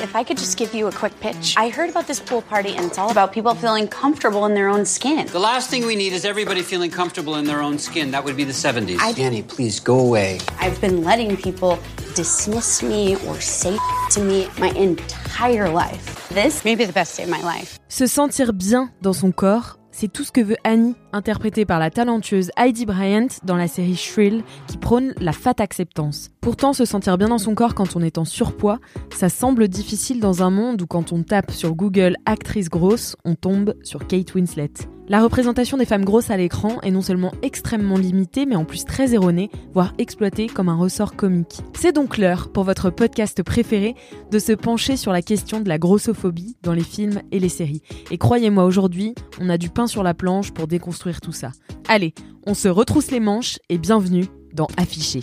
If I could just give you a quick pitch. I heard about this pool party and it's all about people feeling comfortable in their own skin. The last thing we need is everybody feeling comfortable in their own skin. That would be the 70s. I- Danny, please go away. I've been letting people dismiss me or say to me my entire life. This may be the best day of my life. Se sentir bien dans son corps, c'est tout ce que veut Annie, interprétée par la talentueuse Heidi Bryant dans la série Shrill, qui prône la fat acceptance. Pourtant, se sentir bien dans son corps quand on est en surpoids, ça semble difficile dans un monde où quand on tape sur Google actrice grosse, on tombe sur Kate Winslet. La représentation des femmes grosses à l'écran est non seulement extrêmement limitée, mais en plus très erronée, voire exploitée comme un ressort comique. C'est donc l'heure, pour votre podcast préféré, de se pencher sur la question de la grossophobie dans les films et les séries. Et croyez-moi, aujourd'hui, on a du pain sur la planche pour déconstruire tout ça. Allez, on se retrousse les manches et bienvenue dans Affiché.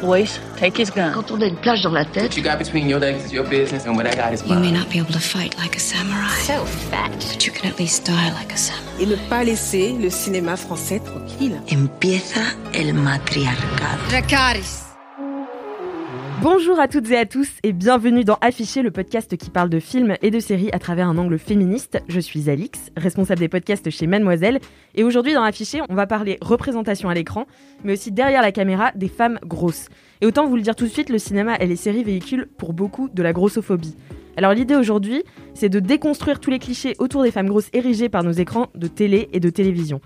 Boys, take his gun. Quand on a une plage dans la tête, What you got between your legs is your business, and what I got is You may mine. not be able to fight like a samurai, So fat. but you can at least die like a samurai. Et ne pas laisser le cinéma français tranquille. empieza el matriarcado. Bonjour à toutes et à tous et bienvenue dans Affiché, le podcast qui parle de films et de séries à travers un angle féministe. Je suis Alix, responsable des podcasts chez Mademoiselle, et aujourd'hui dans Affiché, on va parler représentation à l'écran, mais aussi derrière la caméra des femmes grosses. Et autant vous le dire tout de suite, le cinéma et les séries véhiculent pour beaucoup de la grossophobie. Alors l'idée aujourd'hui, c'est de déconstruire tous les clichés autour des femmes grosses érigés par nos écrans de télé et de télévision.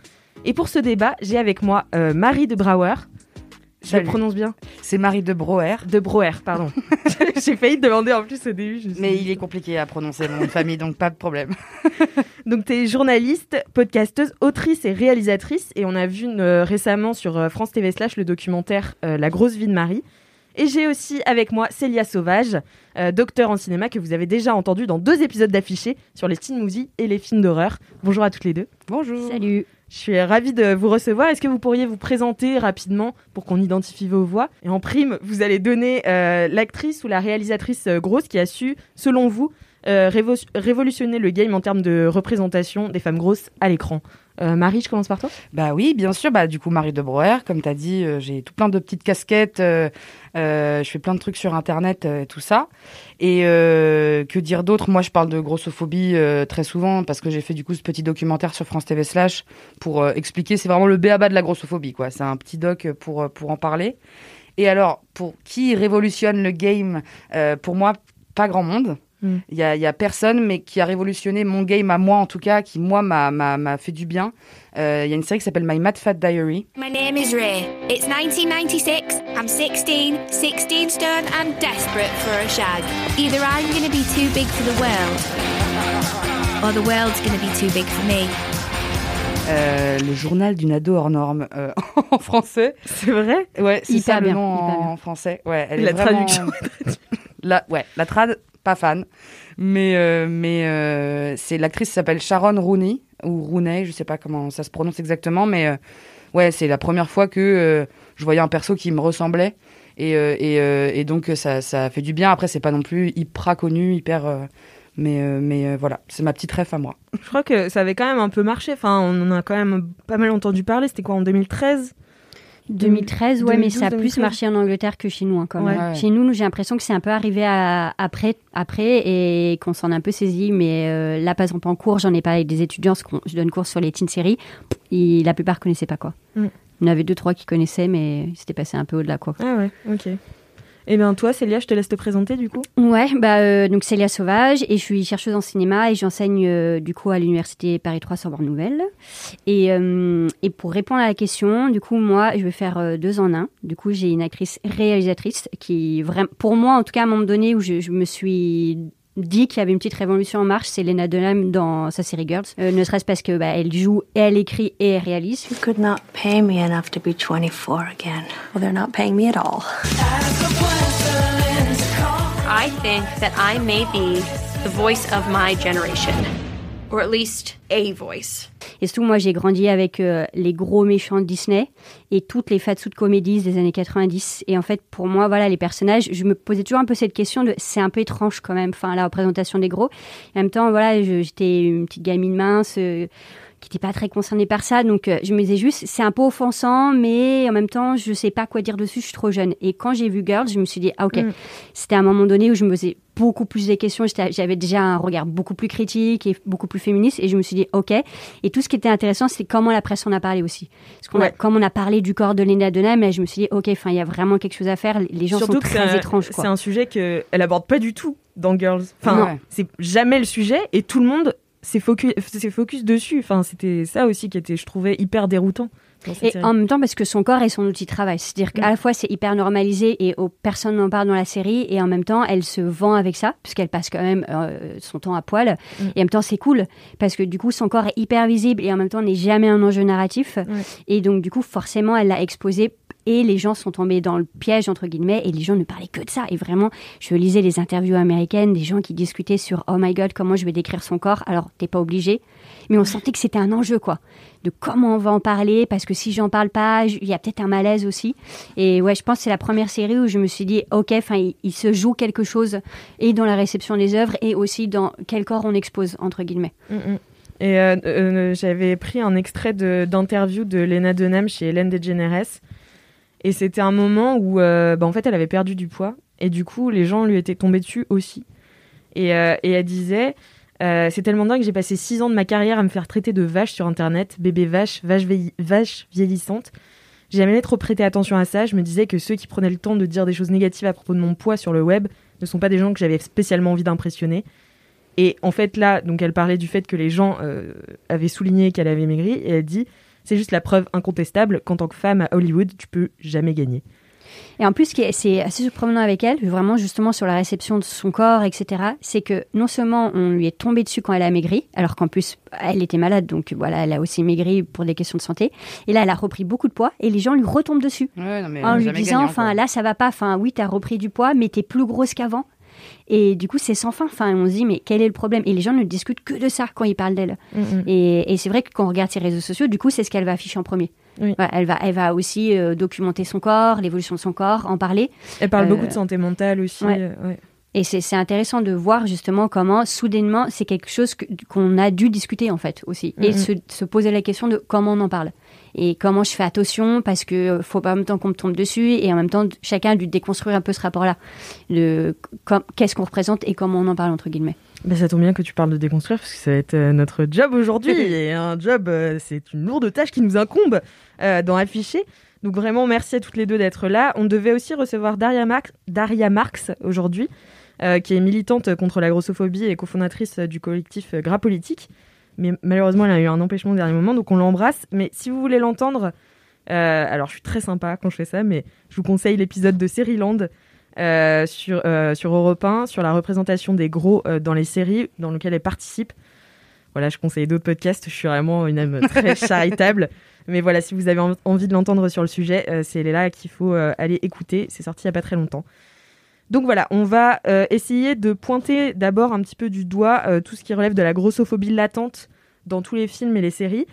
Et pour ce débat, j'ai avec moi euh, Marie de Brouwer. Je le prononce bien C'est Marie de Broer, De Brouwer, pardon. j'ai failli te demander en plus au début. je mais il est compliqué à prononcer mon nom de famille, donc pas de problème. Donc, tu es journaliste, podcasteuse, autrice et réalisatrice. Et on a vu euh, récemment sur euh, France TV Slash le documentaire euh, La grosse vie de Marie. Et j'ai aussi avec moi Célia Sauvage, euh, docteur en cinéma que vous avez déjà entendu dans deux épisodes d'affichés sur les teen movies et les films d'horreur. Bonjour à toutes les deux. Bonjour. Salut. Je suis ravie de vous recevoir. Est-ce que vous pourriez vous présenter rapidement pour qu'on identifie vos voix? Et en prime, vous allez donner euh, l'actrice ou la réalisatrice euh, grosse qui a su, selon vous, euh, révo- révolutionner le game en termes de représentation des femmes grosses à l'écran. Euh, Marie, je commence par toi. Bah oui, bien sûr. Bah du coup, Marie de Broer, comme tu as dit, euh, j'ai tout plein de petites casquettes. euh, je fais plein de trucs sur Internet et tout ça. Et que dire d'autre? Moi, je parle de grossophobie très souvent parce que j'ai fait du coup ce petit documentaire sur France TV Slash pour expliquer. C'est vraiment le béaba de la grossophobie, quoi. C'est un petit doc pour pour en parler. Et alors, pour qui révolutionne le game? Pour moi, pas grand monde. Mm. Il y, a, y a personne, mais qui a révolutionné mon game à moi, en tout cas, qui, moi, m'a- fait du bien. Euh, Il y a une série qui s'appelle My Mad Fat Diary. My name is Ray. It's 1996. I'm 16, 16 stone, and desperate for a shag. Either I'm gonna be too big for the world, or the world's gonna be too big for me. Euh, le journal d'une ado hors norme euh, en français. C'est vrai? Ouais, c'est Hyper ça le bien, nom hyper en, français. Ouais, elle La est vraiment... traduction. La, ouais, la trad, pas fan. Mais, euh, mais euh, c'est l'actrice s'appelle Sharon Rooney, ou Rooney, je sais pas comment ça se prononce exactement, mais euh, ouais, c'est la première fois que je voyais un perso qui me ressemblait. Et, et, donc, ça, ça fait du bien. Après, c'est pas non plus hyper connu, hyper. mais mais voilà, c'est ma petite ref à moi. Je crois que ça avait quand même un peu marché. Enfin, on en a quand même pas mal entendu parler. C'était quoi en 2013 2013, ouais, mais ça a 2012, plus marché en Angleterre que chez nous hein, même. Ouais. Chez nous, j'ai l'impression que c'est un peu arrivé à- après, après et qu'on s'en a un peu saisi. Mais euh, là, par exemple, en cours, j'en ai parlé avec des étudiants, je donne cours sur les teen séries. Et la plupart connaissaient pas quoi. Mm. Il y en avait deux, trois qui connaissaient, mais c'était passé un peu au-delà quoi. Ah ouais, ok. Et bien toi, Célia, je te laisse te présenter du coup. Ouais, bah euh, donc Célia Sauvage et je suis chercheuse en cinéma et j'enseigne euh, du coup à l'université Paris 3 Sorbonne Nouvelle. Et, euh, et pour répondre à la question, du coup moi je vais faire deux en un. Du coup j'ai une actrice réalisatrice qui pour moi en tout cas à un moment donné où je me suis dit qu'il y avait une petite révolution en marche, c'est Lena Dunham dans sa série Girls. Euh, ne serait-ce parce que bah, elle joue et elle écrit et elle réalise. You could not pay me enough to be 24 again. Well, they're not paying me at all. I think that I may be the voice of my generation, or at least a voice. Et surtout, moi, j'ai grandi avec euh, les gros méchants de Disney et toutes les fat de comédies des années 90. Et en fait, pour moi, voilà, les personnages, je me posais toujours un peu cette question de c'est un peu étrange quand même, enfin, la représentation des gros. Et en même temps, voilà, j'étais une petite gamine mince. euh, qui n'était pas très concernée par ça, donc euh, je me disais juste, c'est un peu offensant, mais en même temps, je sais pas quoi dire dessus, je suis trop jeune. Et quand j'ai vu Girls, je me suis dit, ah ok, Mm. c'était un moment donné où je me posais beaucoup plus des questions, j'avais déjà un regard beaucoup plus critique et beaucoup plus féministe, et je me suis dit, ok. Et tout ce qui était intéressant, c'est comment la presse en a parlé aussi. Parce qu'on a, comme on a parlé du corps de Lena Dunham, et je me suis dit, ok, enfin, il y a vraiment quelque chose à faire, les gens Surtout sont très un- étranges. C'est un sujet qu'elle aborde pas du tout dans Girls. Enfin, c'est jamais le sujet et tout le monde s'est focus, s'est focus dessus. Enfin, c'était ça aussi qui était, je trouvais, hyper déroutant. Et série. en même temps, parce que son corps est son outil de travail. C'est-à-dire Mm. qu'à la fois, c'est hyper normalisé et oh, personne n'en parle dans la série. Et en même temps, elle se vend avec ça, puisqu'elle passe quand même euh, son temps à poil. Mm. Et en même temps, c'est cool, parce que du coup, son corps est hyper visible et en même temps, n'est jamais un enjeu narratif. Et donc, du coup, forcément, elle l'a exposé. Et les gens sont tombés dans le piège, entre guillemets, et les gens ne parlaient que de ça. Et vraiment, je lisais les interviews américaines, des gens qui discutaient sur Oh my god, comment je vais décrire son corps. Alors, t'es pas obligé, mais on sentait que c'était un enjeu, quoi de comment on va en parler, parce que si j'en parle pas, il y a peut-être un malaise aussi. Et ouais, je pense que c'est la première série où je me suis dit, ok, enfin, il, se joue quelque chose, et dans la réception des œuvres, et aussi dans quel corps on expose, entre guillemets. Mm, mm. Et euh, euh, j'avais pris un extrait d'interview de, Lena Dunham chez Hélène DeGeneres. Et c'était un moment où, euh, bah, en fait, elle avait perdu du poids. Et du coup, les gens lui étaient tombés dessus aussi. Et, euh, et elle disait euh, C'est tellement dingue que j'ai passé six ans de ma carrière à me faire traiter de vache sur Internet, bébé vache, vache, vache vieillissante. J'ai jamais trop prêté attention à ça. Je me disais que ceux qui prenaient le temps de dire des choses négatives à propos de mon poids sur le web ne sont pas des gens que j'avais spécialement envie d'impressionner. Et en fait, là, donc elle parlait du fait que les gens avaient souligné qu'elle avait maigri, et elle dit c'est juste la preuve incontestable qu'en tant que femme à Hollywood, tu peux jamais gagner. Et en plus, ce qui est- c'est assez surprenant avec elle, vraiment justement sur la réception de son corps, etc., c'est que non seulement on lui est tombé dessus quand elle a maigri, alors qu'en plus elle était malade, donc voilà, elle a aussi maigri pour des questions de santé. Et là, elle a repris beaucoup de poids, et les gens lui retombent dessus. Ouais, non, mais en lui disant, enfin là, ça va pas, enfin oui, t'as repris du poids, mais t'es plus grosse qu'avant. Et du coup, c'est sans fin. Enfin, on se dit, mais quel est le problème? Et les gens ne discutent que de ça quand ils parlent d'elle. Et, et c'est vrai que quand on regarde ses réseaux sociaux, du coup, c'est ce qu'elle va afficher en premier. Oui. Voilà, elle, va, elle va aussi euh, documenter son corps, l'évolution de son corps, en parler. Elle parle Euh, beaucoup de santé mentale aussi. ouais. euh, ouais. Et c'est c'est intéressant de voir justement comment, soudainement, c'est quelque chose qu'on a dû discuter en fait aussi. Et se, se poser la question de comment on en parle. Et comment je fais attention parce que euh, faut pas en même temps qu'on me tombe dessus et en même temps chacun a dû déconstruire un peu ce rapport-là. Le Qu'est-ce qu'on représente et comment on en parle entre guillemets. Ben, ça tombe bien que tu parles de déconstruire parce que ça va être euh, notre job aujourd'hui. et un job, euh, c'est une lourde tâche qui nous incombe euh, dans Afficher. Donc vraiment, merci à toutes les deux d'être là. On devait aussi recevoir Daria, Marx, Daria Marx aujourd'hui, euh, qui est militante contre la grossophobie et cofondatrice du collectif Gras Politique. Mais malheureusement, elle a eu un empêchement au dernier moment, donc on l'embrasse. Mais si vous voulez l'entendre, euh, alors je suis très sympa quand je fais ça, mais je vous conseille l'épisode de Série-Land euh, sur, euh, sur Europe 1, sur la représentation des gros euh, dans les séries dans lesquelles elle participe. Voilà, je conseille d'autres podcasts, je suis vraiment une âme très charitable. Mais voilà, si vous avez en- envie de l'entendre sur le sujet, euh, c'est là qu'il faut aller écouter. C'est sorti il n'y a pas très longtemps. Donc voilà, on va euh, essayer de pointer d'abord un petit peu du doigt euh, tout ce qui relève de la grossophobie latente dans tous les films et les séries.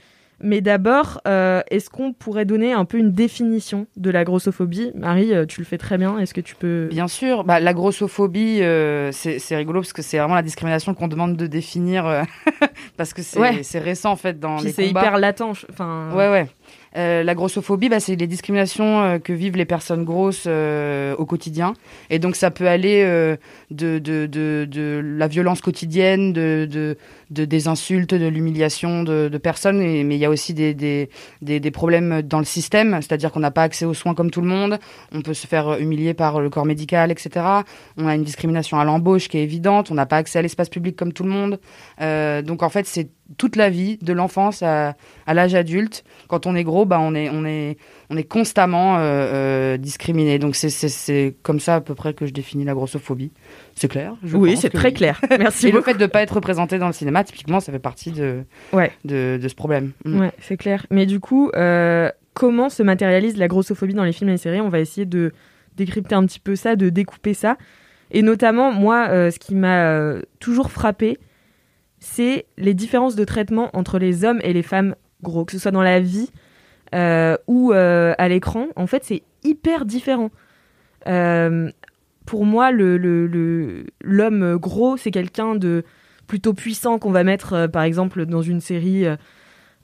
Mais d'abord, euh, est-ce qu'on pourrait donner un peu une définition de la grossophobie? Marie, tu le fais très bien. Est-ce que tu peux... Bien sûr, bah, la grossophobie, c'est c'est rigolo parce que c'est vraiment la discrimination qu'on demande de définir parce que c'est Ouais. c'est récent en fait dans Puis les c'est combats. hyper latent. Enfin, Ouais, ouais. Euh, la grossophobie, bah, c'est les discriminations euh, que vivent les personnes grosses euh, au quotidien. Et donc, ça peut aller de, la violence quotidienne, de, de, de- des insultes, de l'humiliation de, personnes. Mais il y a aussi des, des, problèmes dans le système, c'est-à-dire qu'on n'a pas accès aux soins comme tout le monde. On peut se faire humilier par le corps médical, etc. On a une discrimination à l'embauche qui est évidente. On n'a pas accès à l'espace public comme tout le monde. Donc, en fait, c'est toute la vie, de l'enfance à, à l'âge adulte. Quand on est gros, bah on est on est on est constamment euh, euh, discriminé. Donc c'est c'est c'est comme ça à peu près que je définis la grossophobie. C'est clair je Oui, c'est très oui. clair. Merci Et le fait de ne pas être représenté dans le cinéma, typiquement, ça fait partie de Ouais. de, de ce problème. Mm. Ouais, c'est clair. Mais du coup, euh, comment se matérialise la grossophobie dans les films et les séries? On va essayer de décrypter un petit peu ça, de découper ça. Et notamment, moi, euh, ce qui m'a toujours frappé, c'est les différences de traitement entre les hommes et les femmes gros, que ce soit dans la vie euh, ou euh, à l'écran. En fait, c'est hyper différent. Euh, pour moi, le, le- le- l'homme gros, c'est quelqu'un de plutôt puissant qu'on va mettre, par exemple, dans une série,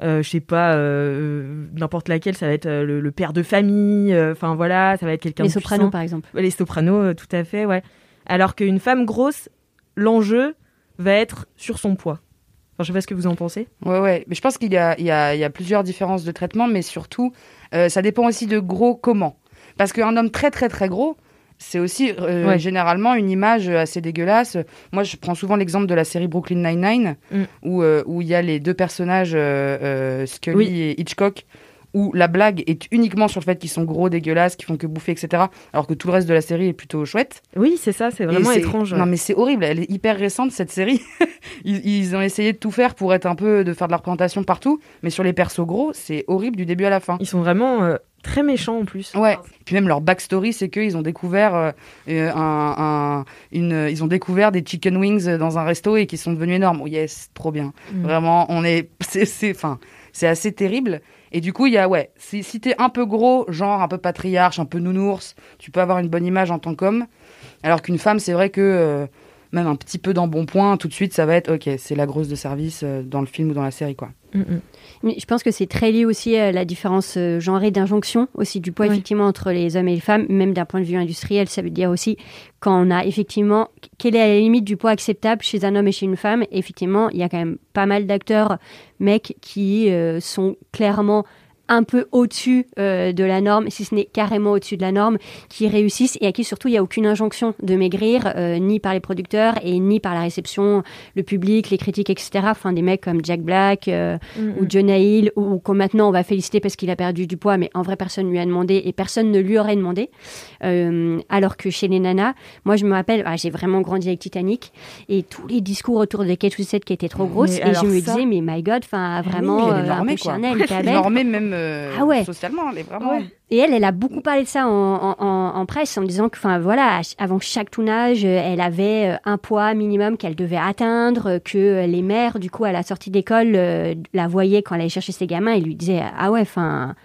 euh, je sais pas, euh, n'importe laquelle, ça va être euh, le, le père de famille, enfin voilà, ça va être quelqu'un Les de sopranos, puissant. par exemple. Les sopranos, tout à fait, ouais. Alors qu'une femme grosse, l'enjeu va être sur son poids. Enfin, je sais pas ce que vous en pensez. Ouais, ouais. Mais je pense qu'il y a, y, y plusieurs différences de traitement, mais surtout, euh, ça dépend aussi de gros comment. Parce qu'un homme très, très, très gros, c'est aussi euh, Ouais. généralement une image assez dégueulasse. Moi, je prends souvent l'exemple de la série Brooklyn Nine-Nine, Mm. où euh, où il y a les deux personnages, Scully Oui. et Hitchcock, où la blague est uniquement sur le fait qu'ils sont gros, dégueulasses, qu'ils font que bouffer, etc. Alors que tout le reste de la série est plutôt chouette. Oui, c'est ça, c'est vraiment étrange. ouais. Non, mais c'est horrible. Elle est hyper récente, cette série. ils, ils ont essayé de tout faire pour être un peu, de faire de la représentation partout. Mais sur les persos gros, c'est horrible du début à la fin. Ils sont vraiment euh, très méchants en plus. Ouais. Puis même leur backstory, c'est qu'ils ont découvert euh, euh, un, un- une, ils ont découvert des chicken wings dans un resto et qui sont devenus énormes. Oh yes, trop bien. Mm. Vraiment, on est, c'est, enfin, c'est assez terrible. Et du coup, il y a, ouais, si, si t'es un peu gros, genre un peu patriarche, un peu nounours, tu peux avoir une bonne image en tant qu'homme. Alors qu'une femme, c'est vrai que euh, même un petit peu d'embonpoint, tout de suite, ça va être, ok, c'est la grosse de service euh, dans le film ou dans la série, quoi. Mm, mm. Mais je pense que c'est très lié aussi à la différence euh, genrée d'injonction, aussi du poids Oui. effectivement entre les hommes et les femmes, même d'un point de vue industriel, ça veut dire aussi quand on a effectivement quelle est la limite du poids acceptable chez un homme et chez une femme? Effectivement, il y a quand même pas mal d'acteurs mecs qui euh, sont clairement un peu au-dessus euh, de la norme, si ce n'est carrément au-dessus de la norme, qui réussissent et à qui surtout il n'y a aucune injonction de maigrir, euh, ni par les producteurs et ni par la réception, le public, les critiques, etc. Enfin, des mecs comme Jack Black euh, Mm, ou Jonah Hill, ou qu'on maintenant on va féliciter parce qu'il a perdu du poids, mais en vrai personne lui a demandé et personne ne lui aurait demandé. Euh, alors que chez les nanas, moi je me rappelle, ah, j'ai vraiment grandi avec Titanic et tous les discours autour de Kate Winslet qui étaient trop grosses Mais et je me ça- disais mais my God, enfin oui, vraiment est euh, un normée, peu belle. Normée même euh, Ah ouais. socialement, elle est vraiment. Et elle, elle a beaucoup parlé de ça en, en- en- presse en disant que, enfin voilà, avant chaque tournage, euh, elle avait euh, un poids minimum qu'elle devait atteindre, que les mères, du coup, à la sortie d'école, la voyaient quand elle allait chercher ses gamins et lui disaient ah ouais, enfin.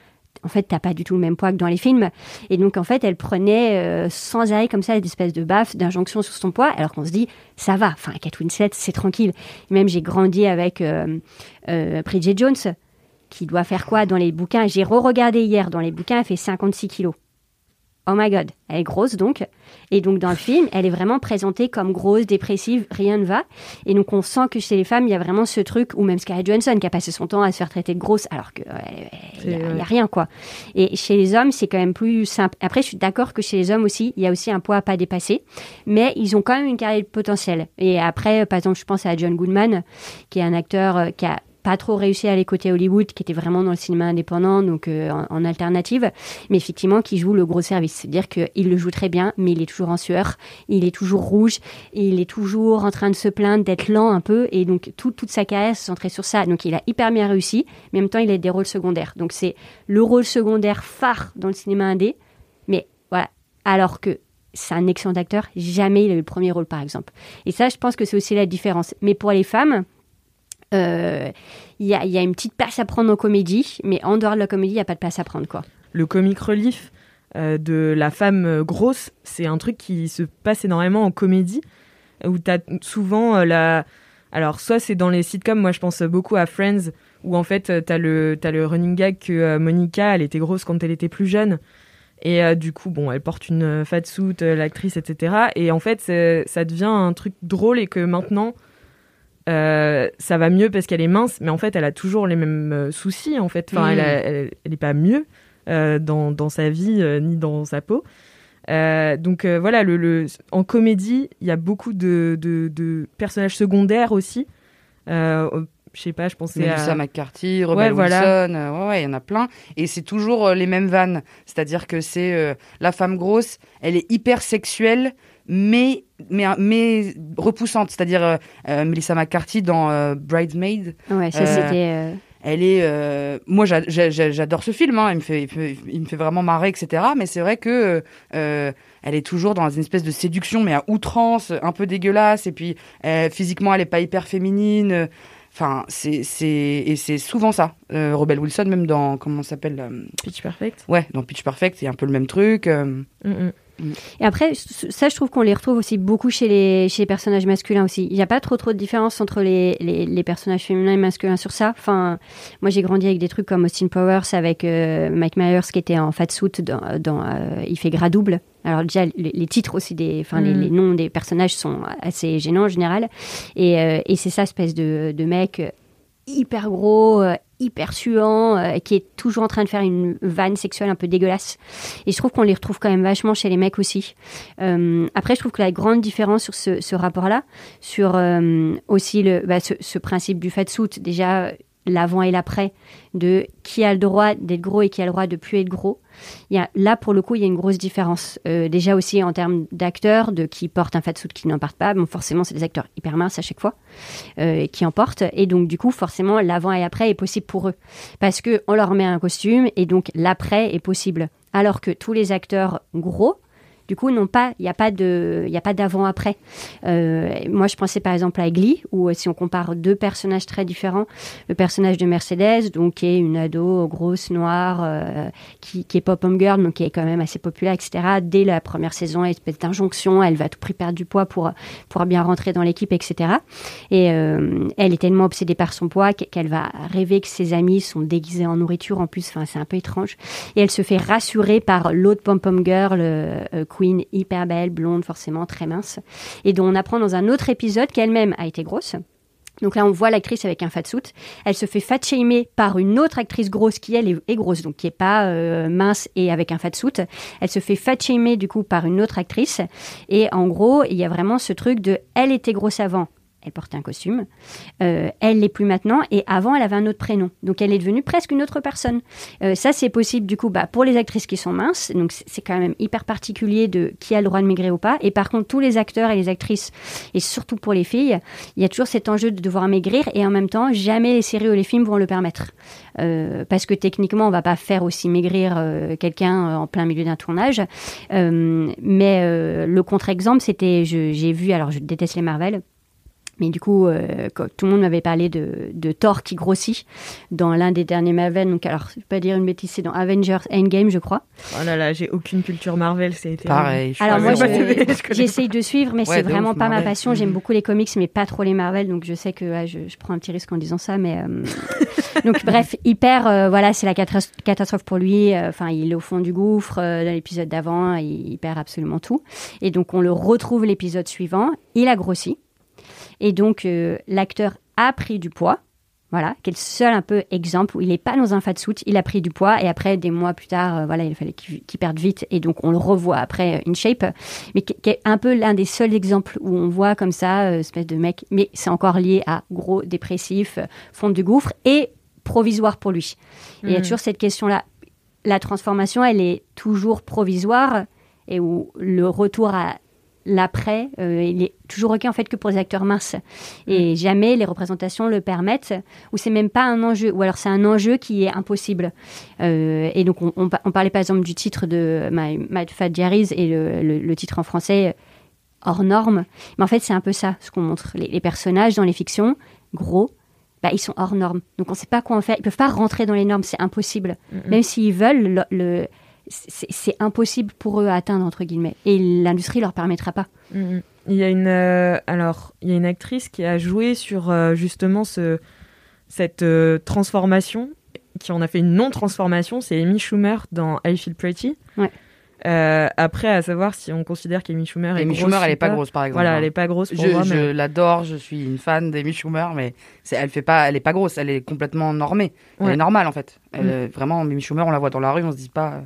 En fait, t'as pas du tout le même poids que dans les films. Et donc, en fait, elle prenait euh, sans arrêt comme ça des espèces de baffes, d'injonctions sur son poids, alors qu'on se dit, ça va. Enfin, Kate Winslet, c'est tranquille. Même j'ai grandi avec euh, euh, Bridget Jones, qui doit faire quoi dans les bouquins? J'ai re-regardé hier, dans les bouquins, elle fait 56 kilos. Oh my god, elle est grosse donc. Et donc dans le film, elle est vraiment présentée comme grosse, dépressive, rien ne va. Et donc on sent que chez les femmes, il y a vraiment ce truc, ou même Scarlett Johansson qui a passé son temps à se faire traiter de grosse, alors qu'il n'y a, rien quoi. Et chez les hommes, c'est quand même plus simple. Après, je suis d'accord que chez les hommes aussi, il y a aussi un poids à pas dépasser, mais ils ont quand même une carrière potentielle. Et après, par exemple, je pense à John Goodman, qui est un acteur euh, qui a pas trop réussi à aller côté Hollywood, qui était vraiment dans le cinéma indépendant, donc euh, en, alternative, mais effectivement qui joue le gros service. C'est-à-dire qu'il le joue très bien, mais il est toujours en sueur, il est toujours rouge, il est toujours en train de se plaindre d'être lent un peu, et donc tout- toute sa carrière se centrait sur ça. Donc il a hyper bien réussi, mais en même temps il a des rôles secondaires. Donc c'est le rôle secondaire phare dans le cinéma indé, mais voilà. Alors que c'est un excellent acteur, jamais il a eu le premier rôle par exemple. Et ça, je pense que c'est aussi la différence. Mais pour les femmes, euh, il y, a, y a une petite place à prendre en comédie, mais en dehors de la comédie, il n'y a pas de place à prendre, quoi. Le comic relief euh, de la femme euh, grosse, c'est un truc qui se passe énormément en comédie, où tu as souvent la... Alors, soit c'est dans les sitcoms, moi je pense beaucoup à Friends, où en fait tu as le, le running gag que Monica, elle était grosse quand elle était plus jeune. Et du coup, bon, elle porte une fat suit, l'actrice, etc. Et en fait, ça devient un truc drôle et que maintenant, euh, ça va mieux parce qu'elle est mince, mais en fait, elle a toujours les mêmes euh, soucis, en fait. Enfin, Mm. elle, a- elle, elle est pas mieux euh, dans, dans sa vie euh, ni dans sa peau. Donc voilà, le, le- en comédie, il y a beaucoup de, de, de personnages secondaires aussi. Je sais pas, je pensais Melissa à... McCarthy, Rebel Ouais, voilà. Wilson, ouais, ouais, il y en a plein. Et c'est toujours les mêmes vannes. C'est-à-dire que c'est la femme grosse, elle est hyper sexuelle, mais, mais, mais repoussante. C'est-à-dire euh, euh, Melissa McCarthy dans euh, Bridesmaid. Ouais, ça Euh, c'était. euh, Elle est, euh, moi j'a- j'a- j'a- j'adore ce film, hein, il, me fait, il, me fait, il me fait vraiment marrer, etc. Mais c'est vrai que euh, elle est toujours dans une espèce de séduction, mais à outrance, un peu dégueulasse. Et puis euh, physiquement, elle est pas hyper féminine. Enfin, c'est c'est et c'est souvent ça. Euh, Rebel Wilson, même dans comment ça s'appelle euh, Pitch Perfect. Ouais, dans Pitch Perfect, c'est un peu le même truc. euh. Mm, mm. Et après, ça, je trouve qu'on les retrouve aussi beaucoup chez les, chez les personnages masculins aussi. Il n'y a pas trop trop de différence entre les, les, les personnages féminins et masculins sur ça. Enfin, moi, j'ai grandi avec des trucs comme Austin Powers avec euh, Mike Myers qui était en fat suit dans, dans euh, Il fait gras double. Alors déjà, les, les titres aussi, des, enfin, les, Mm. les noms des personnages sont assez gênants en général. Et, euh, et c'est ça, espèce de, de mec hyper gros, hyper suant, euh, qui est toujours en train de faire une vanne sexuelle un peu dégueulasse. Et je trouve qu'on les retrouve quand même vachement chez les mecs aussi. Euh, après, je trouve que la grande différence sur ce, rapport-là, sur euh, aussi le, bah, ce, principe du fat suit, déjà l'avant et l'après, de qui a le droit d'être gros et qui a le droit de plus être gros. Il y a, là, pour le coup, il y a une grosse différence. Euh, déjà aussi en termes d'acteurs, de qui portent un fat suit, qui n'en portent pas. Bon, forcément, c'est des acteurs hyper minces à chaque fois euh, qui en portent. Et donc, du coup, forcément, l'avant et l'après est possible pour eux. Parce que on leur met un costume et donc l'après est possible. Alors que tous les acteurs gros, du coup, n'ont pas, il n'y a pas d'avant-après. Euh, moi, je pensais par exemple à Glee, où euh, si on compare deux personnages très différents, le personnage de Mercedes, donc qui est une ado grosse noire, euh, qui, est pop home girl, donc qui est quand même assez populaire, etc. Dès la première saison, espèce d'injonction, elle va tout prix perdre du poids pour pour bien rentrer dans l'équipe, etc. Et elle est tellement obsédée par son poids qu- qu'elle va rêver que ses amis sont déguisés en nourriture en plus. C'est un peu étrange. Et elle se fait rassurer par l'autre pom-pom girl, euh, euh, Hyper belle, blonde, forcément très mince, et dont on apprend dans un autre épisode qu'elle-même a été grosse. Donc là, on voit l'actrice avec un fat suit. Elle se fait fat shamer par une autre actrice grosse qui, elle, est, grosse, donc qui est pas euh, mince et avec un fat suit. Elle se fait fat shamer, du coup, par une autre actrice. Et en gros, il y a vraiment ce truc de elle était grosse avant. Elle portait un costume. Euh, elle l'est plus maintenant. Et avant, elle avait un autre prénom. Donc, elle est devenue presque une autre personne. Euh, ça, c'est possible, du coup, bah, pour les actrices qui sont minces. Donc, c'est quand même hyper particulier de qui a le droit de maigrir ou pas. Et par contre, tous les acteurs et les actrices, et surtout pour les filles, il y a toujours cet enjeu de devoir maigrir. Et en même temps, jamais les séries ou les films vont le permettre. Euh, parce que techniquement, on va pas faire aussi maigrir euh, quelqu'un en plein milieu d'un tournage. Mais le contre-exemple, c'était, j'ai vu, alors je déteste les Marvel, mais du coup, euh, quand tout le monde m'avait parlé de, de Thor qui grossit dans l'un des derniers Marvel. Donc, alors, je vais pas dire une bêtise, c'est dans Avengers Endgame, je crois. Oh là là, j'ai aucune culture Marvel, c'est été Pareil. je Alors suis moi, je- j'essaye de suivre, mais Ouais, c'est vraiment ouf, pas ma passion. J'aime Mhm. beaucoup les comics, mais pas trop les Marvel, donc je sais que ouais, je, je prends un petit risque en disant ça, mais euh, donc bref, hyper, euh, voilà, c'est la catastrophe pour lui. Euh, Enfin, il est au fond du gouffre euh, dans l'épisode d'avant, il, il perd absolument tout, et donc on le retrouve l'épisode suivant. Il a grossi, et donc euh, l'acteur a pris du poids. Voilà, qui est le seul un peu exemple où il n'est pas dans un fat suit, il a pris du poids et après des mois plus tard, euh, voilà, il fallait qu'il perde vite et donc on le revoit après euh, in shape, mais qui, qui est un peu l'un des seuls exemples où on voit comme ça, euh, espèce de mec, mais c'est encore lié à gros dépressif, fond du gouffre et provisoire pour lui. Et il y a Mhm. toujours cette question-là. La transformation, elle est toujours provisoire et où le retour à l'après, euh, il est toujours ok en fait que pour les acteurs minces. Et jamais les représentations le permettent, ou c'est même pas un enjeu, ou alors c'est un enjeu qui est impossible. Euh, et donc on, on pa- on parlait par exemple du titre de My, My Fat Diaries et le, le- le titre en français hors norme. Mais en fait c'est un peu ça ce qu'on montre. Les, les personnages dans les fictions, gros, bah, ils sont hors normes. Donc on sait pas quoi en faire. Ils peuvent pas rentrer dans les normes, c'est impossible. Même s'ils veulent, le, le- c'est impossible pour eux à atteindre entre guillemets. Et l'industrie leur permettra pas. Mhm. Il y a une euh, alors il y a une actrice qui a joué sur euh, justement ce cette euh, transformation qui en a fait une non transformation, c'est Amy Schumer dans I Feel Pretty. Ouais. Euh, après à savoir si on considère qu'Amy Schumer est Amy grosse Schumer, elle est pas grosse, par exemple. Voilà, hein. elle est pas grosse pour je moi. je mais- l'adore, je suis une fan d'Amy Schumer, mais c'est, elle fait pas, elle est pas grosse, elle est complètement normée. Elle est normale en fait. Elle Mm. est- vraiment, Amy Schumer, on la voit dans la rue, on se dit pas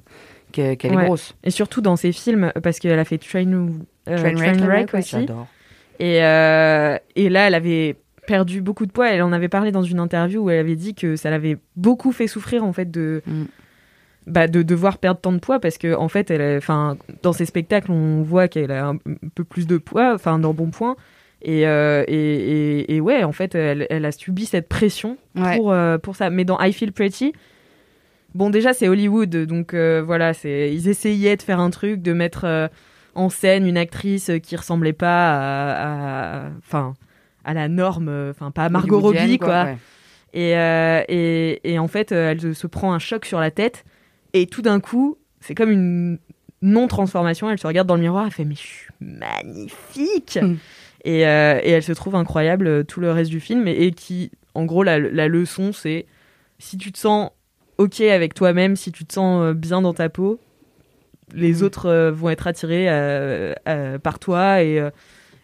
qu'elle, qu'elle Ouais. est grosse. Et surtout dans ses films parce qu'elle a fait Train, euh, Trainwreck, Trainwreck aussi. J'adore. Et, euh, et là, elle avait perdu beaucoup de poids. Elle en avait parlé dans une interview où elle avait dit que ça l'avait beaucoup fait souffrir en fait de Mm. Bah, de devoir perdre tant de poids parce que en fait, elle, enfin, dans ses spectacles, on voit qu'elle a un peu plus de poids, enfin, dans bon point. Et, euh, et, et, et ouais, en fait, elle, elle a subi cette pression Ouais. pour, euh, pour ça. Mais dans I Feel Pretty, bon, déjà, c'est Hollywood, donc euh, voilà, c'est ils essayaient de faire un truc, de mettre euh, en scène une actrice qui ressemblait pas à, enfin, à la norme, enfin, pas à Margot Robbie, quoi. ouais. Et, et, et en fait, elle se prend un choc sur la tête. Et tout d'un coup, c'est comme une non-transformation. Elle se regarde dans le miroir, elle fait Mais je suis magnifique Mm. et, euh, et elle se trouve incroyable euh, tout le reste du film. Et, et qui, en gros, la, la leçon, c'est si tu te sens OK avec toi-même, si tu te sens euh, bien dans ta peau, les Mm. autres euh, vont être attirés euh, par toi. Et,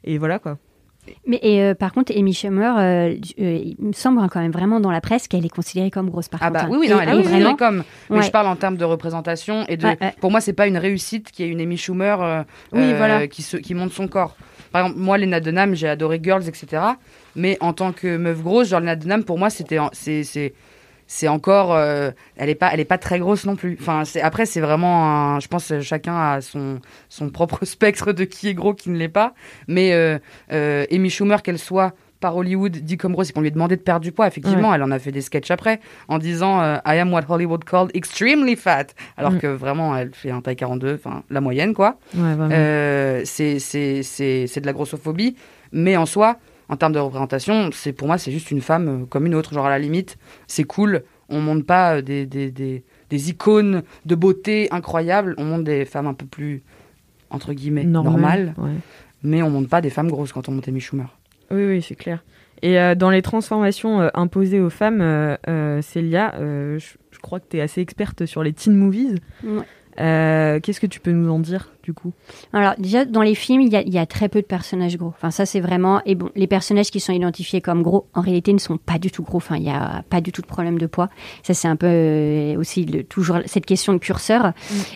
et voilà quoi. Mais et, euh, par contre, Amy Schumer, euh, euh, il me semble hein, quand même vraiment dans la presse qu'elle est considérée comme grosse par Ah bah hein. oui, oui, non, elle est considérée vraiment. comme. Mais Ouais. je parle en termes de représentation et de. Ouais, ouais. Pour moi, c'est pas une réussite qu'il y ait une Amy Schumer Oui, voilà. qui, se, qui monte son corps. Par exemple, moi, Lena Dunham, j'ai adoré Girls, etc. Mais en tant que meuf grosse, genre Lena Dunham, pour moi, c'était, c'est, c'est, encore, euh, elle est pas, elle est pas très grosse non plus. Enfin, c'est, après, c'est vraiment, un- je pense, que chacun a son, son propre spectre de qui est gros, qui ne l'est pas. Mais euh, euh, Amy Schumer, qu'elle soit par Hollywood dit comme grosse, c'est qu'on lui a demandé de perdre du poids. Effectivement, elle en a fait des sketchs après en disant euh, I am what Hollywood called extremely fat, alors Mm. que vraiment elle fait un taille 42, enfin la moyenne quoi. Ouais, vraiment. Euh, c'est c'est c'est c'est de la grossophobie, mais en soi, en termes de représentation, c'est pour moi c'est juste une femme euh, comme une autre. Genre à la limite, c'est cool. On monte pas euh, des, des, des, des icônes de beauté incroyables. On monte des femmes un peu plus entre guillemets Normal, normales, ouais. mais on monte pas des femmes grosses quand on monte Amy Schumer. Oui, oui, c'est clair. Et euh, dans les transformations euh, imposées aux femmes, euh, euh, Célia, euh, je, je crois que tu es assez experte sur les teen movies. Ouais. Euh, Qu'est-ce que tu peux nous en dire, du coup? Alors déjà dans les films, il y, a, il y a très peu de personnages gros. Enfin ça c'est vraiment et bon les personnages qui sont identifiés comme gros en réalité ne sont pas du tout gros. Enfin il y a pas du tout de problème de poids. Ça c'est un peu euh, aussi le- toujours cette question de curseur.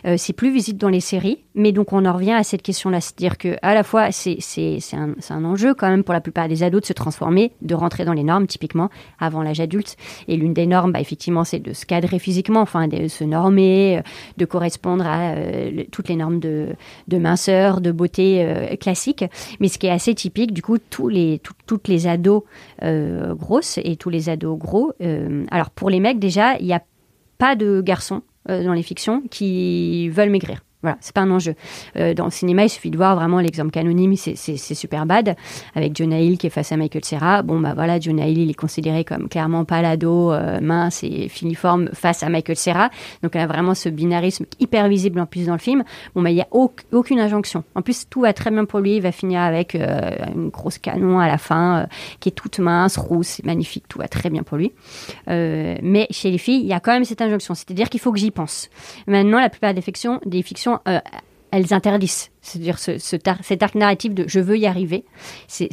Euh, c'est plus visible dans les séries, mais donc on en revient à cette question-là, c'est-à-dire que à la fois c'est c'est c'est un, un enjeu quand même pour la plupart des ados de se transformer, de rentrer dans les normes typiquement avant l'âge adulte. Et l'une des normes, bah, effectivement, c'est de se cadrer physiquement, enfin de se normer, de correspondre à euh, toutes les normes de, minceur, de beauté euh, classiques. Mais ce qui est assez typique, du coup, tous les, tout- toutes les ados euh, grosses et tous les ados gros. alors pour les mecs, déjà, il n'y a pas de garçons dans les fictions qui veulent maigrir. Voilà, c'est pas un enjeu. Euh, dans le cinéma, il suffit de voir vraiment l'exemple canonyme, c'est- super bad, avec Jonah Hill qui est face à Michael Cera. Bon, bah voilà, Jonah Hill, il est considéré comme clairement pas l'ado euh, mince et filiforme face à Michael Cera. Donc, on a vraiment ce binarisme hyper visible en plus dans le film. Bon, bah, il y a auc- aucune injonction. En plus, tout va très bien pour lui. Il va finir avec euh, une grosse canon à la fin, euh, qui est toute mince, rousse, magnifique. Tout va très bien pour lui. Mais chez les filles, il y a quand même cette injonction. C'est-à-dire qu'il faut que j'y pense. Maintenant, la plupart des fictions, des fictions euh, elles interdisent. C'est-à-dire ce, ce tar- cet arc narratif de je veux y arriver, c'est-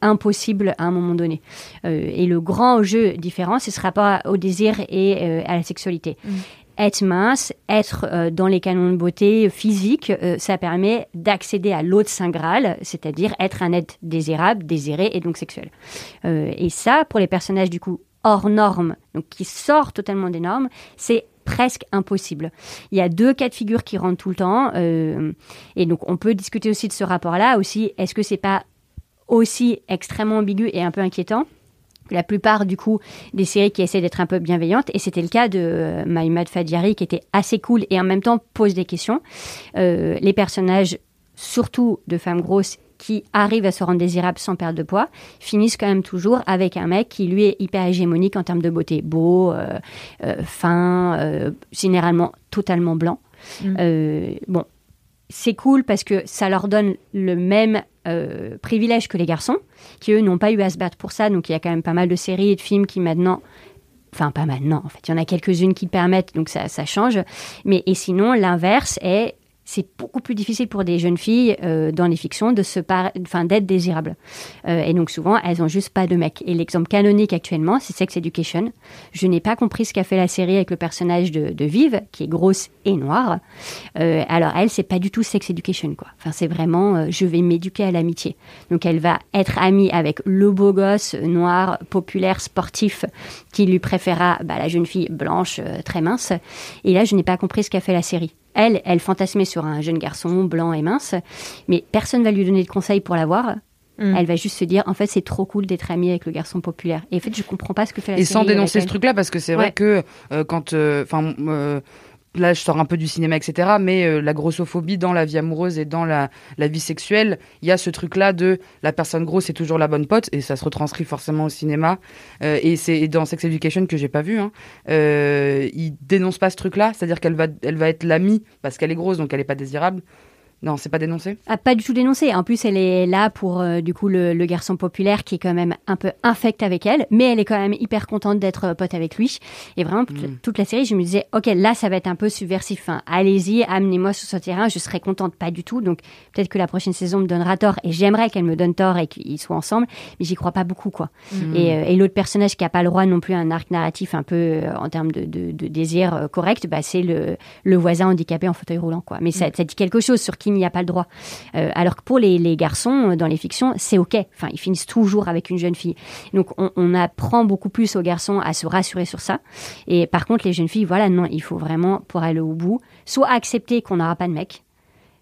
impossible à un moment donné. Euh, et le grand jeu différent, c'est ce rapport à- au désir et euh, à la sexualité. Être mince, être euh, dans les canons de beauté physique, euh, ça permet d'accéder à l'autre saint Graal, c'est-à-dire être un être désirable, désiré et donc sexuel. Euh, et ça, pour les personnages du coup hors normes, donc qui sortent totalement des normes, c'est presque impossible. Il y a deux cas de figure qui rentrent tout le temps, euh, et donc on peut discuter aussi de ce rapport-là. Aussi, est-ce que c'est pas aussi extrêmement ambigu et un peu inquiétant? La plupart du coup des séries qui essaient d'être un peu bienveillantes et c'était le cas de euh, Maïmad Fadiari qui était assez cool et en même temps pose des questions Euh, les personnages surtout de femmes grosses qui arrivent à se rendre désirables sans perdre de poids finissent quand même toujours avec un mec qui lui est hyper hégémonique en termes de beauté beau euh, euh, fin euh, généralement totalement blanc Mm. Bon c'est cool parce que ça leur donne le même euh, privilège que les garçons, qui eux n'ont pas eu à se battre pour ça. Donc il y a quand même pas mal de séries et de films qui maintenant, enfin pas maintenant, en fait, il y en a quelques-unes qui le permettent, donc ça, ça change. Mais et sinon l'inverse est c'est beaucoup plus difficile pour des jeunes filles euh, dans les fictions de se enfin d'être désirables. Euh, et donc souvent, elles ont juste pas de mec. Et l'exemple canonique actuellement, c'est Sex Education. Je n'ai pas compris ce qu'a fait la série avec le personnage de, Vive, qui est grosse et noire. Euh, alors elle, c'est pas du tout Sex Education, quoi. Enfin, c'est vraiment, je vais m'éduquer à l'amitié. Donc elle va être amie avec le beau gosse noir, populaire, sportif, qui lui préférera bah, la jeune fille blanche, très mince. Et là, je n'ai pas compris ce qu'a fait la série. Elle, elle fantasmait sur un jeune garçon blanc et mince, mais personne va lui donner de conseils pour l'avoir. Mm. Elle va juste se dire, en fait, c'est trop cool d'être amie avec le garçon populaire. Et en fait, je comprends pas ce que fait la Et série. sans dénoncer ce truc-là, parce que c'est vrai que euh, quand. Enfin. Là, je sors un peu du cinéma, etc. Mais euh, la grossophobie dans la vie amoureuse et dans la, vie sexuelle, il y a ce truc-là de la personne grosse c'est toujours la bonne pote, et ça se retranscrit forcément au cinéma. Euh, et c'est dans Sex Education que j'ai pas vu. Hein, euh, il dénonce pas ce truc-là, c'est-à-dire qu'elle va, elle va être l'amie parce qu'elle est grosse, donc elle est pas désirable. Non, c'est pas dénoncé. Ah, pas du tout dénoncée. En plus, elle est là pour euh, du coup le, le garçon populaire qui est quand même un peu infect avec elle, mais elle est quand même hyper contente d'être euh, pote avec lui. Et vraiment toute, Mm. toute la série, je me disais, ok, là ça va être un peu subversif. Enfin, allez-y, amenez-moi sur ce terrain, je serai contente, pas du tout. Donc peut-être que la prochaine saison me donnera tort, et j'aimerais qu'elle me donne tort et qu'ils soient ensemble, mais j'y crois pas beaucoup, quoi. Mm. Et, euh, et l'autre personnage qui a pas le droit non plus à un arc narratif un peu en termes de, de, de désir correct, bah, c'est le, le voisin handicapé en fauteuil roulant, quoi. Mais ça, ça dit quelque chose sur qui n'y a pas le droit. Euh, alors que pour les, garçons, euh, dans les fictions, c'est OK. Enfin, ils finissent toujours avec une jeune fille. Donc, on, apprend beaucoup plus aux garçons à se rassurer sur ça. Et par contre, les jeunes filles, voilà, non, il faut vraiment, pour aller au bout, soit accepter qu'on n'aura pas de mec,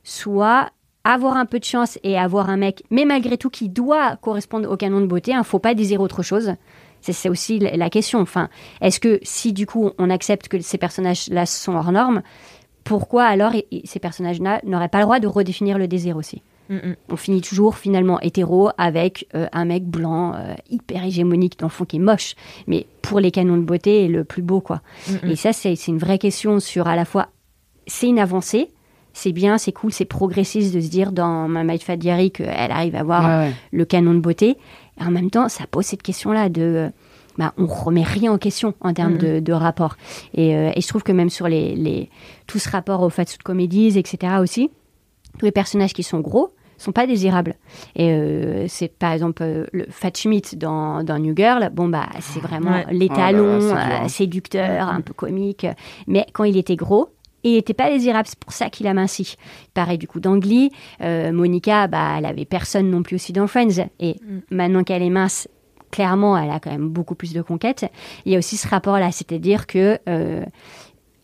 soit avoir un peu de chance et avoir un mec, mais malgré tout qui doit correspondre au canon de beauté. Il faut pas désirer autre chose. C'est aussi la la question. Enfin, est-ce que si du coup on accepte que ces personnages-là sont hors normes, pourquoi alors ces personnages-là n'auraient pas le droit de redéfinir le désir aussi Mm, mm. on finit toujours finalement hétéro avec euh, un mec blanc euh, hyper hégémonique dans le fond qui est moche mais pour les canons de beauté le plus beau quoi Mm, et ça c'est une vraie question sur à la fois c'est une avancée c'est bien c'est cool c'est progressiste de se dire dans Mama Fat Diary qu'elle arrive à avoir Ouais, ouais. le canon de beauté et en même temps ça pose cette question là de euh, bah, on remet rien en question en termes Mhm. de, de rapport et, euh, et je trouve que même sur les, les tout ce rapport aux food comedies etc aussi tous les personnages qui sont gros sont pas désirables. Et euh, c'est par exemple euh, le Fat Schmidt dans, dans New Girl. Bon bah c'est vraiment Ouais. l'étalon, Oh là là, c'est dur, euh, hein. séducteur, un peu comique. Mais quand il était gros, il n'était pas désirable. C'est pour ça qu'il a minci. Pareil du coup euh, Monica, bah elle avait personne non plus aussi dans Friends. Et maintenant qu'elle est mince. Clairement, elle a quand même beaucoup plus de conquêtes. Il y a aussi ce rapport-là, c'est-à-dire que euh,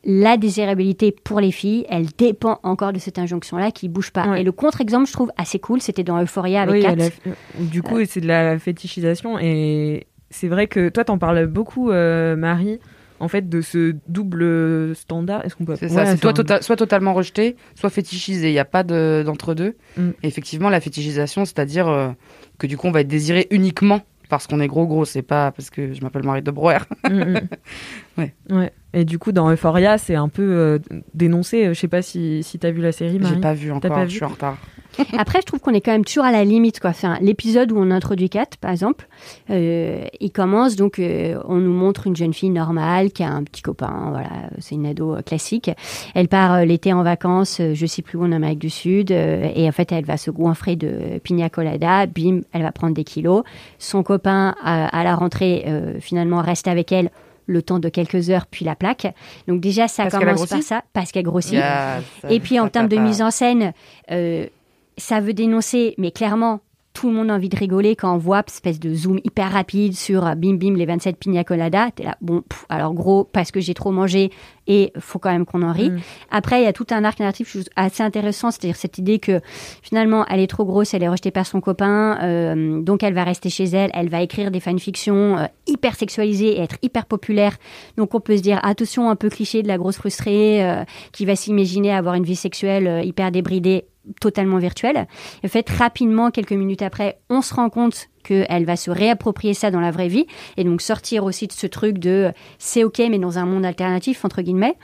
la désirabilité pour les filles, elle dépend encore de cette injonction-là qui bouge pas. Ouais. Et le contre-exemple, je trouve assez cool, c'était dans Euphoria avec Oui, Kat. a- du coup, c'est de la fétichisation et c'est vrai que toi, t'en parles beaucoup, euh, Marie, en fait, de ce double standard. Est-ce qu'on peut C'est ça, c'est un- tota- soit totalement rejeté, soit fétichisé. Il n'y a pas de- d'entre-deux. Mm. Effectivement, la fétichisation, c'est-à-dire euh, que du coup, on va être désiré uniquement parce qu'on est gros, gros. C'est pas parce que je m'appelle Marie de Brouwer. Mm, mm. Ouais. Ouais. Et du coup, dans Euphoria, c'est un peu euh, dénoncé. Je sais pas si, si t'as vu la série, Marie. J'ai pas vu encore, pas je vu suis en retard. Après, je trouve qu'on est quand même toujours à la limite. quoi. Enfin, L'épisode où on introduit Kat, par exemple, euh, il commence, donc euh, on nous montre une jeune fille normale qui a un petit copain, voilà, c'est une ado euh, classique. Elle part l'été en vacances, je sais plus où, en Amérique du Sud, et en fait, elle va se goinfrer de pina colada, bim, elle va prendre des kilos. Son copain, à, à la rentrée, finalement, reste avec elle le temps de quelques heures, puis la plaque. Donc déjà, ça Parce commence par ça, parce qu'elle grossit. Yeah, ça- Et puis en termes de mise en scène, euh, ça veut dénoncer, mais clairement, tout le monde a envie de rigoler quand on voit espèce de zoom hyper rapide sur euh, bim bim les 27 pina colada. T'es là, bon, pff, alors gros, parce que j'ai trop mangé et faut quand même qu'on en rit. Mm. Après, il y a tout un arc narratif assez intéressant, c'est-à-dire cette idée que finalement, elle est trop grosse, elle est rejetée par son copain, euh, donc elle va rester chez elle, elle va écrire des fanfictions euh, hyper sexualisées et être hyper populaire. Donc on peut se dire, attention, un peu cliché de la grosse frustrée euh, qui va s'imaginer avoir une vie sexuelle hyper débridée totalement virtuelle. En fait, rapidement, quelques minutes après, on se rend compte qu'elle va se réapproprier ça dans la vraie vie et donc sortir aussi de ce truc de euh, c'est ok mais dans un monde alternatif entre guillemets.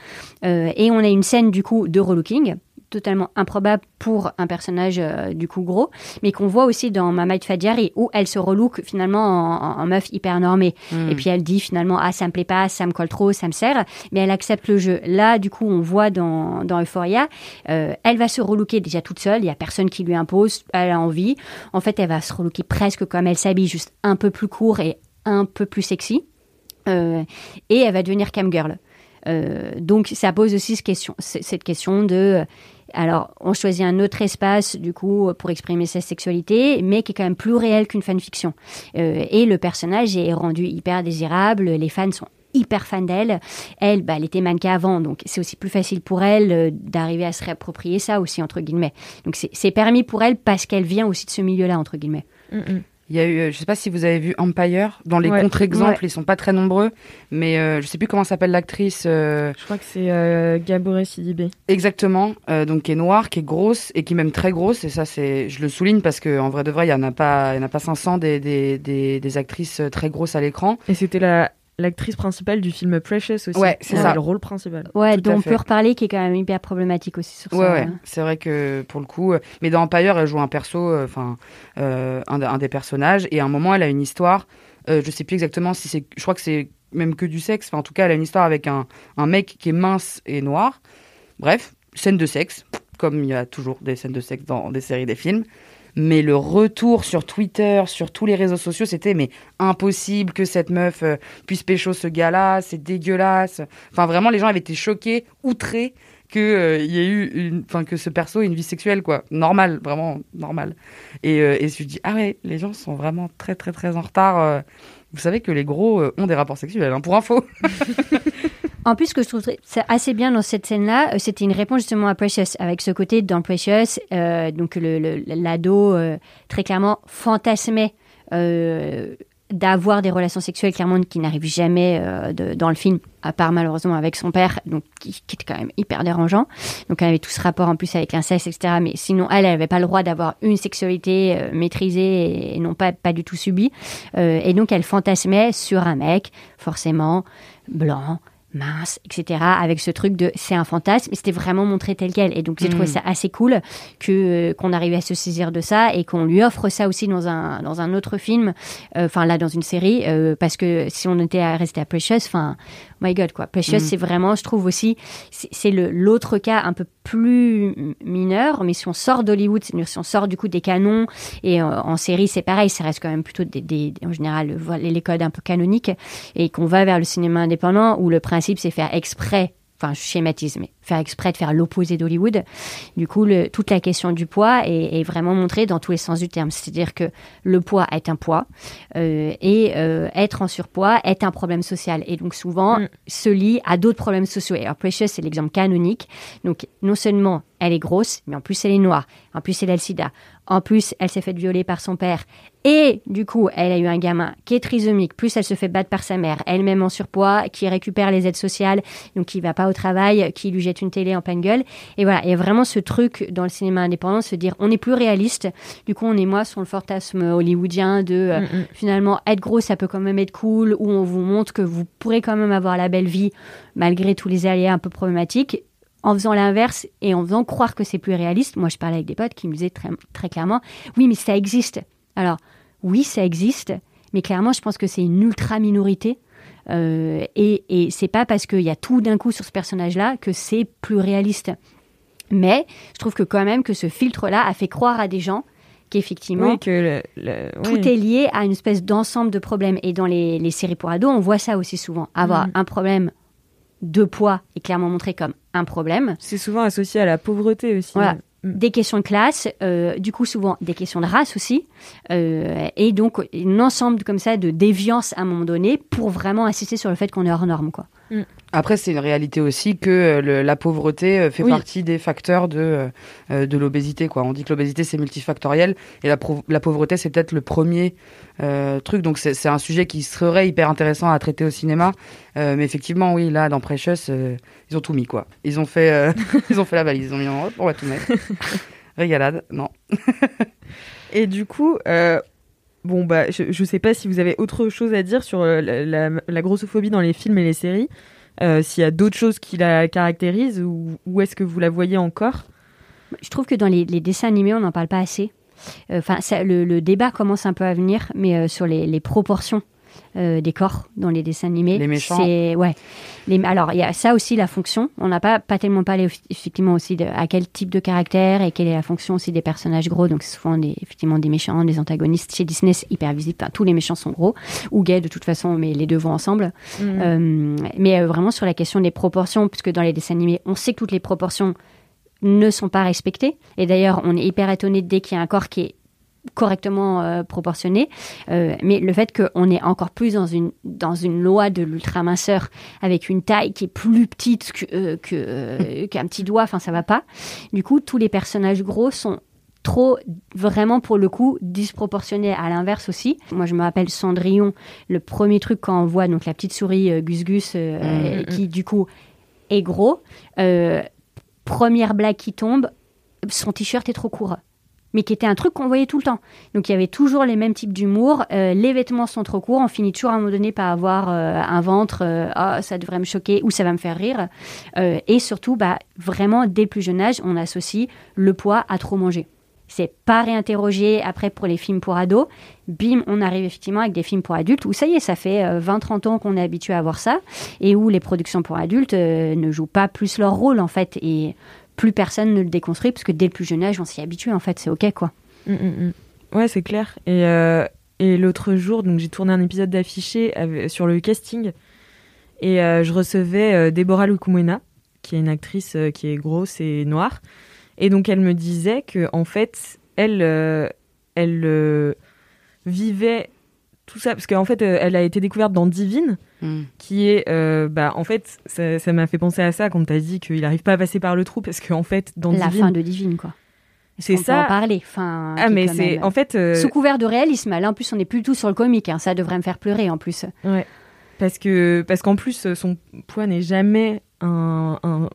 Euh, et on a une scène du coup de relooking totalement improbable pour un personnage euh, du coup gros, mais qu'on voit aussi dans Mamaï Fadiari où elle se relook finalement en, en meuf hyper normée. Hmm. Et puis elle dit finalement ah ça me plaît pas, ça me colle trop, ça me sert, mais elle accepte le jeu. Là du coup on voit dans, dans Euphoria, euh, elle va se relooker déjà toute seule, il y a personne qui lui impose, elle a envie. En fait elle va se relooker presque comme elle s'habille, juste un peu plus court et un peu plus sexy. Euh, et elle va devenir cam girl. Euh, donc ça pose aussi cette question, c- cette question de alors on choisit un autre espace du coup pour exprimer sa sexualité, mais qui est quand même plus réel qu'une fanfiction. Euh, et le personnage est rendu hyper désirable, les fans sont hyper fans d'elle. Elle, bah, elle était mannequin avant, donc c'est aussi plus facile pour elle euh, d'arriver à se réapproprier ça aussi entre guillemets. Donc c'est permis pour elle parce qu'elle vient aussi de ce milieu-là entre guillemets. Il y a eu, euh, je sais pas si vous avez vu Empire, dans les Ouais. contre-exemples, Ouais. ils sont pas très nombreux, mais euh, je sais plus comment s'appelle l'actrice euh, Je crois que c'est euh, Gaboré Sidibé. exactement, euh, donc qui est noire, qui est grosse et qui est même très grosse, et ça c'est, je le souligne parce que en vrai de vrai, il y en a pas, il y en a pas 500 des, des, des, des actrices très grosses à l'écran. Et c'était la l'actrice principale du film Precious aussi. Ouais, c'est Elle ça. le rôle principal. Ouais, dont on fait. peut reparler qui est quand même hyper problématique aussi sur Ouais, ça. ouais, c'est vrai que pour le coup, euh, mais dans Empire, elle joue un perso, euh, enfin, euh, un, un des personnages, et à un moment, elle a une histoire, euh, je sais plus exactement si c'est, je crois que c'est même que du sexe, enfin, en tout cas, elle a une histoire avec un, un mec qui est mince et noir. Bref, scène de sexe, comme il y a toujours des scènes de sexe dans des séries, des films. Mais le retour sur Twitter, sur tous les réseaux sociaux, c'était mais impossible que cette meuf euh, puisse pécho ce gars-là, c'est dégueulasse. Enfin, vraiment, les gens avaient été choqués, outrés que euh, y ait eu enfin que ce perso ait une vie sexuelle quoi normal vraiment normal et euh, je me dis ah ouais les gens sont vraiment très très très en retard euh. vous savez que les gros ont des rapports sexuels hein, pour info En plus, ce que je trouve assez bien dans cette scène-là, euh, c'était une réponse justement à Precious, avec ce côté dans Precious, euh, donc l'ado euh, très clairement fantasmait d'avoir des relations sexuelles clairement qui n'arrivent jamais dans le film, à part malheureusement avec son père, donc qui, qui était quand même hyper dérangeant. Donc elle avait tout ce rapport en plus avec l'inceste, etc. Mais sinon, elle, elle n'avait pas le droit d'avoir une sexualité maîtrisée et, non pas, du tout subie. Et donc elle fantasmait sur un mec, forcément blanc, mince, etc. Avec ce truc de c'est un fantasme, et c'était vraiment montré tel quel. Et donc j'ai trouvé Mm. ça assez cool que euh, qu'on arrive à se saisir de ça et qu'on lui offre ça aussi dans un dans un autre film, euh, enfin là dans une série, euh, parce que si on était à rester à Precious, enfin my God quoi, Precious Mm. c'est vraiment, je trouve aussi, c'est c'est le l'autre cas un peu plus mineur, mais si on sort d'Hollywood, si on sort du coup des canons et euh, en série c'est pareil, ça reste quand même plutôt des, des- en général les codes un peu canoniques et qu'on va vers le cinéma indépendant où le principe c'est faire exprès, enfin je schématise, mais faire exprès de faire l'opposé d'Hollywood. Du coup, le- toute la question du poids est, est vraiment montrée dans tous les sens du terme. C'est-à-dire que le poids est un poids euh, et euh, être en surpoids est un problème social et donc souvent Mm. se lie à d'autres problèmes sociaux. Et alors Precious c'est l'exemple canonique. Donc non seulement elle est grosse, mais en plus elle est noire, en plus elle a le sida, en plus elle s'est faite violer par son père et du coup elle a eu un gamin qui est trisomique, plus elle se fait battre par sa mère, elle-même en surpoids, qui récupère les aides sociales, donc qui va pas au travail, qui lui jette une télé en pleine gueule. Et voilà, il y a vraiment ce truc dans le cinéma indépendant, se dire on est plus réaliste. Du coup on est moins sur le fantasme hollywoodien de euh, Mm, mm. finalement être gros ça peut quand même être cool, où on vous montre que vous pourrez quand même avoir la belle vie malgré tous les aléas un peu problématiques en faisant l'inverse et en faisant croire que c'est plus réaliste. Moi, je parlais avec des potes qui me disaient très, très clairement, oui, mais ça existe. Alors, oui, ça existe, mais clairement, je pense que c'est une ultra minorité. Euh, et et c'est pas parce qu'il y a tout d'un coup sur ce personnage-là que c'est plus réaliste. Mais je trouve que quand même que ce filtre-là a fait croire à des gens qu'effectivement, Oui, que le- le- tout oui. est lié à une espèce d'ensemble de problèmes. Et dans les, les séries pour ados, on voit ça aussi souvent. Avoir Mhm. un problème de poids est clairement montré comme un problème. C'est souvent associé à la pauvreté aussi. Voilà. Mm. Des questions de classe, euh, du coup souvent des questions de race aussi, euh, et donc un ensemble comme ça de déviance à un moment donné pour vraiment insister sur le fait qu'on est hors norme. Quoi. Après, c'est une réalité aussi que euh, le- la pauvreté euh, fait Oui. partie des facteurs de, euh, de l'obésité. quoi. On dit que l'obésité, c'est multifactoriel, et la, pauvreté, c'est peut-être le premier euh, truc. Donc, c'est un sujet qui serait hyper intéressant à traiter au cinéma. Euh, mais effectivement, oui, là, dans Precious, ils ont tout mis, quoi. Ils ont fait, ils ont fait la valise. Ils ont mis en hop, on va tout mettre. Régalade, non. Et du coup, bon, bah, je, je sais pas si vous avez autre chose à dire sur la, la- la grossophobie dans les films et les séries. Euh, S'il y a d'autres choses qui la caractérisent ou est-ce que vous la voyez encore? Je trouve que dans les, dessins animés, on n'en parle pas assez. Euh, Enfin, le, débat commence un peu à venir, mais euh, sur les proportions euh, des corps dans les dessins animés. Les méchants. C'est ouais. Les, alors il y a ça aussi la fonction. On n'a pas pas tellement parlé effectivement aussi de à quel type de caractère et quelle est la fonction aussi des personnages gros. Donc c'est souvent des effectivement des méchants, des antagonistes. Chez Disney c'est hyper visible. Enfin, tous les méchants sont gros ou gays de toute façon, mais les deux vont ensemble. Mhm. Euh, mais euh, vraiment sur la question des proportions, puisque dans les dessins animés, on sait que toutes les proportions ne sont pas respectées. Et d'ailleurs, on est hyper étonné dès qu'il y a un corps qui est correctement euh, proportionné. Euh, mais le fait qu'on est encore plus dans une, dans une loi de l'ultra-minceur avec une taille qui est plus petite que, euh, que, euh, qu'un petit doigt, enfin ça va pas. Du coup, tous les personnages gros sont trop vraiment pour le coup disproportionnés à l'inverse aussi. Moi je me rappelle Cendrillon, le premier truc quand on voit donc la petite souris Gus Gus euh, Mhm. qui du coup est gros. Première blague qui tombe, son t-shirt est trop court. Mais qui était un truc qu'on voyait tout le temps. Donc il y avait toujours les mêmes types d'humour. Euh, les vêtements sont trop courts. On finit toujours à un moment donné par avoir euh, un ventre. euh, Ah, ça devrait me choquer ou ça va me faire rire. Et surtout, bah, vraiment, dès le plus jeune âge, on associe le poids à trop manger. C'est pas réinterrogé après pour les films pour ados. Bim, on arrive effectivement avec des films pour adultes où ça y est, ça fait euh, 20-30 ans qu'on est habitué à voir ça et où les productions pour adultes ne jouent pas plus leur rôle en fait et plus personne ne le déconstruit parce que dès le plus jeune âge, on s'y habitue en fait, c'est ok quoi. Mm, mm, mm. Ouais, c'est clair. Et, euh, et l'autre jour, donc j'ai tourné un épisode d'affiché sur le casting et euh, je recevais euh, Déborah Lukumwena, qui est une actrice qui est grosse et noire. Et donc elle me disait que en fait, elle, elle vivait tout ça parce qu'en fait, elle a été découverte dans Divine, Mm. qui est, euh, bah, en fait, ça m'a fait penser à ça quand t'as dit qu'il n'arrive pas à passer par le trou parce qu'en fait, dans La Divine, fin de Divine quoi. C'est peut ça. en parler. Enfin, ah mais c'est, même- en fait, euh, sous couvert de réalisme. Là en plus, on est plus tout sur le comique. hein. Ça devrait me faire pleurer en plus. Ouais. Parce que parce qu'en plus son poids n'est jamais un, un-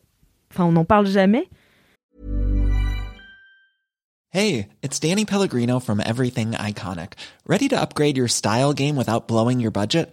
enfin on n'en parle jamais. Hey, it's Danny Pellegrino from Everything Iconic. Ready to upgrade your style game without blowing your budget?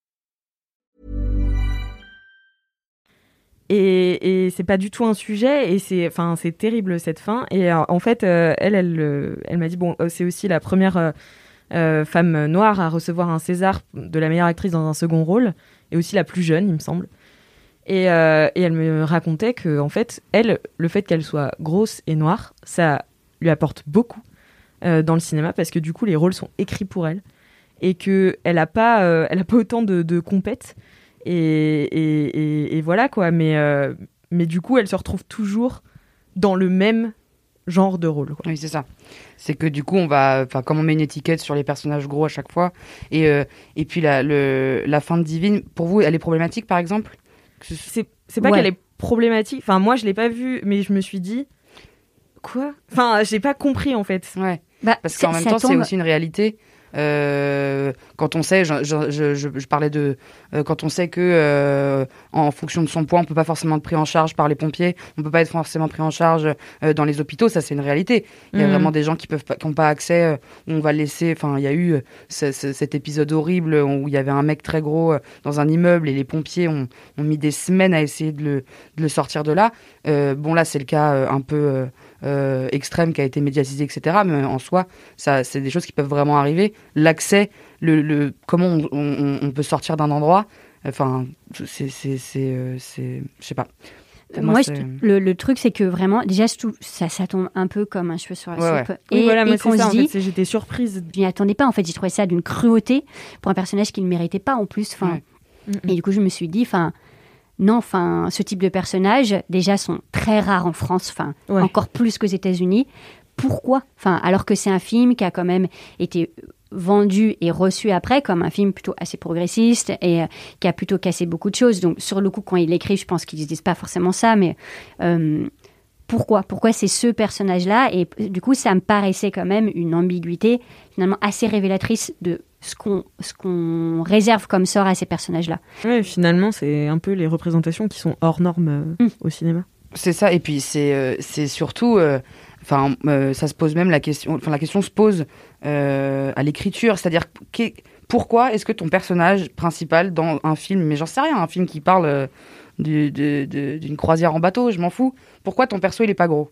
Et, et c'est pas du tout un sujet et c'est enfin c'est terrible cette fin. Et euh, en fait euh, elle elle euh, elle m'a dit bon c'est aussi la première femme noire à recevoir un César de la meilleure actrice dans un second rôle et aussi la plus jeune il me semble. Et, elle me racontait que en fait elle le fait qu'elle soit grosse et noire ça lui apporte beaucoup dans le cinéma parce que du coup les rôles sont écrits pour elle et que elle a pas elle a pas autant de compètes et, et, et- et voilà quoi mais euh, mais du coup elle se retrouve toujours dans le même genre de rôle quoi. Oui, c'est ça. C'est que du coup, on va, enfin, comme on met une étiquette sur les personnages gros à chaque fois, et euh, et puis la le, la fin de Divine, pour vous, elle est problématique, par exemple? C'est c'est pas Ouais. qu'elle est problématique enfin moi je l'ai pas vu mais je me suis dit quoi? Enfin j'ai pas compris en fait Ouais. Bah, Parce qu'en même temps, c'est aussi une réalité. Euh, quand on sait, je, je, je, je- je parlais de, euh, quand on sait que euh, en fonction de son poids, on peut pas forcément être pris en charge par les pompiers, on peut pas être forcément pris en charge dans les hôpitaux, ça c'est une réalité. Il y a Mhm. vraiment des gens qui peuvent pas, qui ont pas accès, on va laisser. Enfin, il y a eu ce- ce- cet épisode horrible où il y avait un mec très gros dans un immeuble et les pompiers ont, ont mis des semaines à essayer de le, de le sortir de là. Bon là, c'est le cas un peu euh, extrême qui a été médiatisé, etc. Mais en soi, ça, c'est des choses qui peuvent vraiment arriver. L'accès, le, le, comment on, on- on peut sortir d'un endroit, enfin, c'est, c'est, c'est, euh, c'est- je sais pas. Moi, je- le, le truc, c'est que vraiment, déjà, ça, ça tombe un peu comme un cheveu sur la Ouais, soupe. oui Et, voilà et qu'on c'est ça se en fait dit, c'est- j'étais surprise je m'y attendais pas. En fait, j'ai trouvé ça d'une cruauté pour un personnage qui ne méritait pas en plus. Enfin, Ouais. Et du coup, je me suis dit, enfin, non, enfin, ce type de personnages, déjà, sont très rares en France, enfin, Ouais. encore plus qu'aux États-Unis. Pourquoi? Enfin, alors que c'est un film qui a quand même été vendu et reçu après comme un film plutôt assez progressiste et euh, qui a plutôt cassé beaucoup de choses. Donc, sur le coup, quand il l'écrit, je pense qu'ils ne disent pas forcément ça, mais euh, pourquoi Pourquoi c'est ce personnage-là Et du coup, ça me paraissait quand même une ambiguïté finalement assez révélatrice de ce qu'on ce qu'on réserve comme sort à ces personnages-là. Ouais, finalement, c'est un peu les représentations qui sont hors normes euh, Mm. au cinéma. C'est ça, et puis c'est euh, c'est surtout, euh, enfin, euh, ça se pose même la question, enfin la question se pose euh, à l'écriture, c'est-à-dire pourquoi est-ce que ton personnage principal dans un film, mais j'en sais rien, un film qui parle euh, d'une croisière en bateau, je m'en fous, pourquoi ton perso il est pas gros?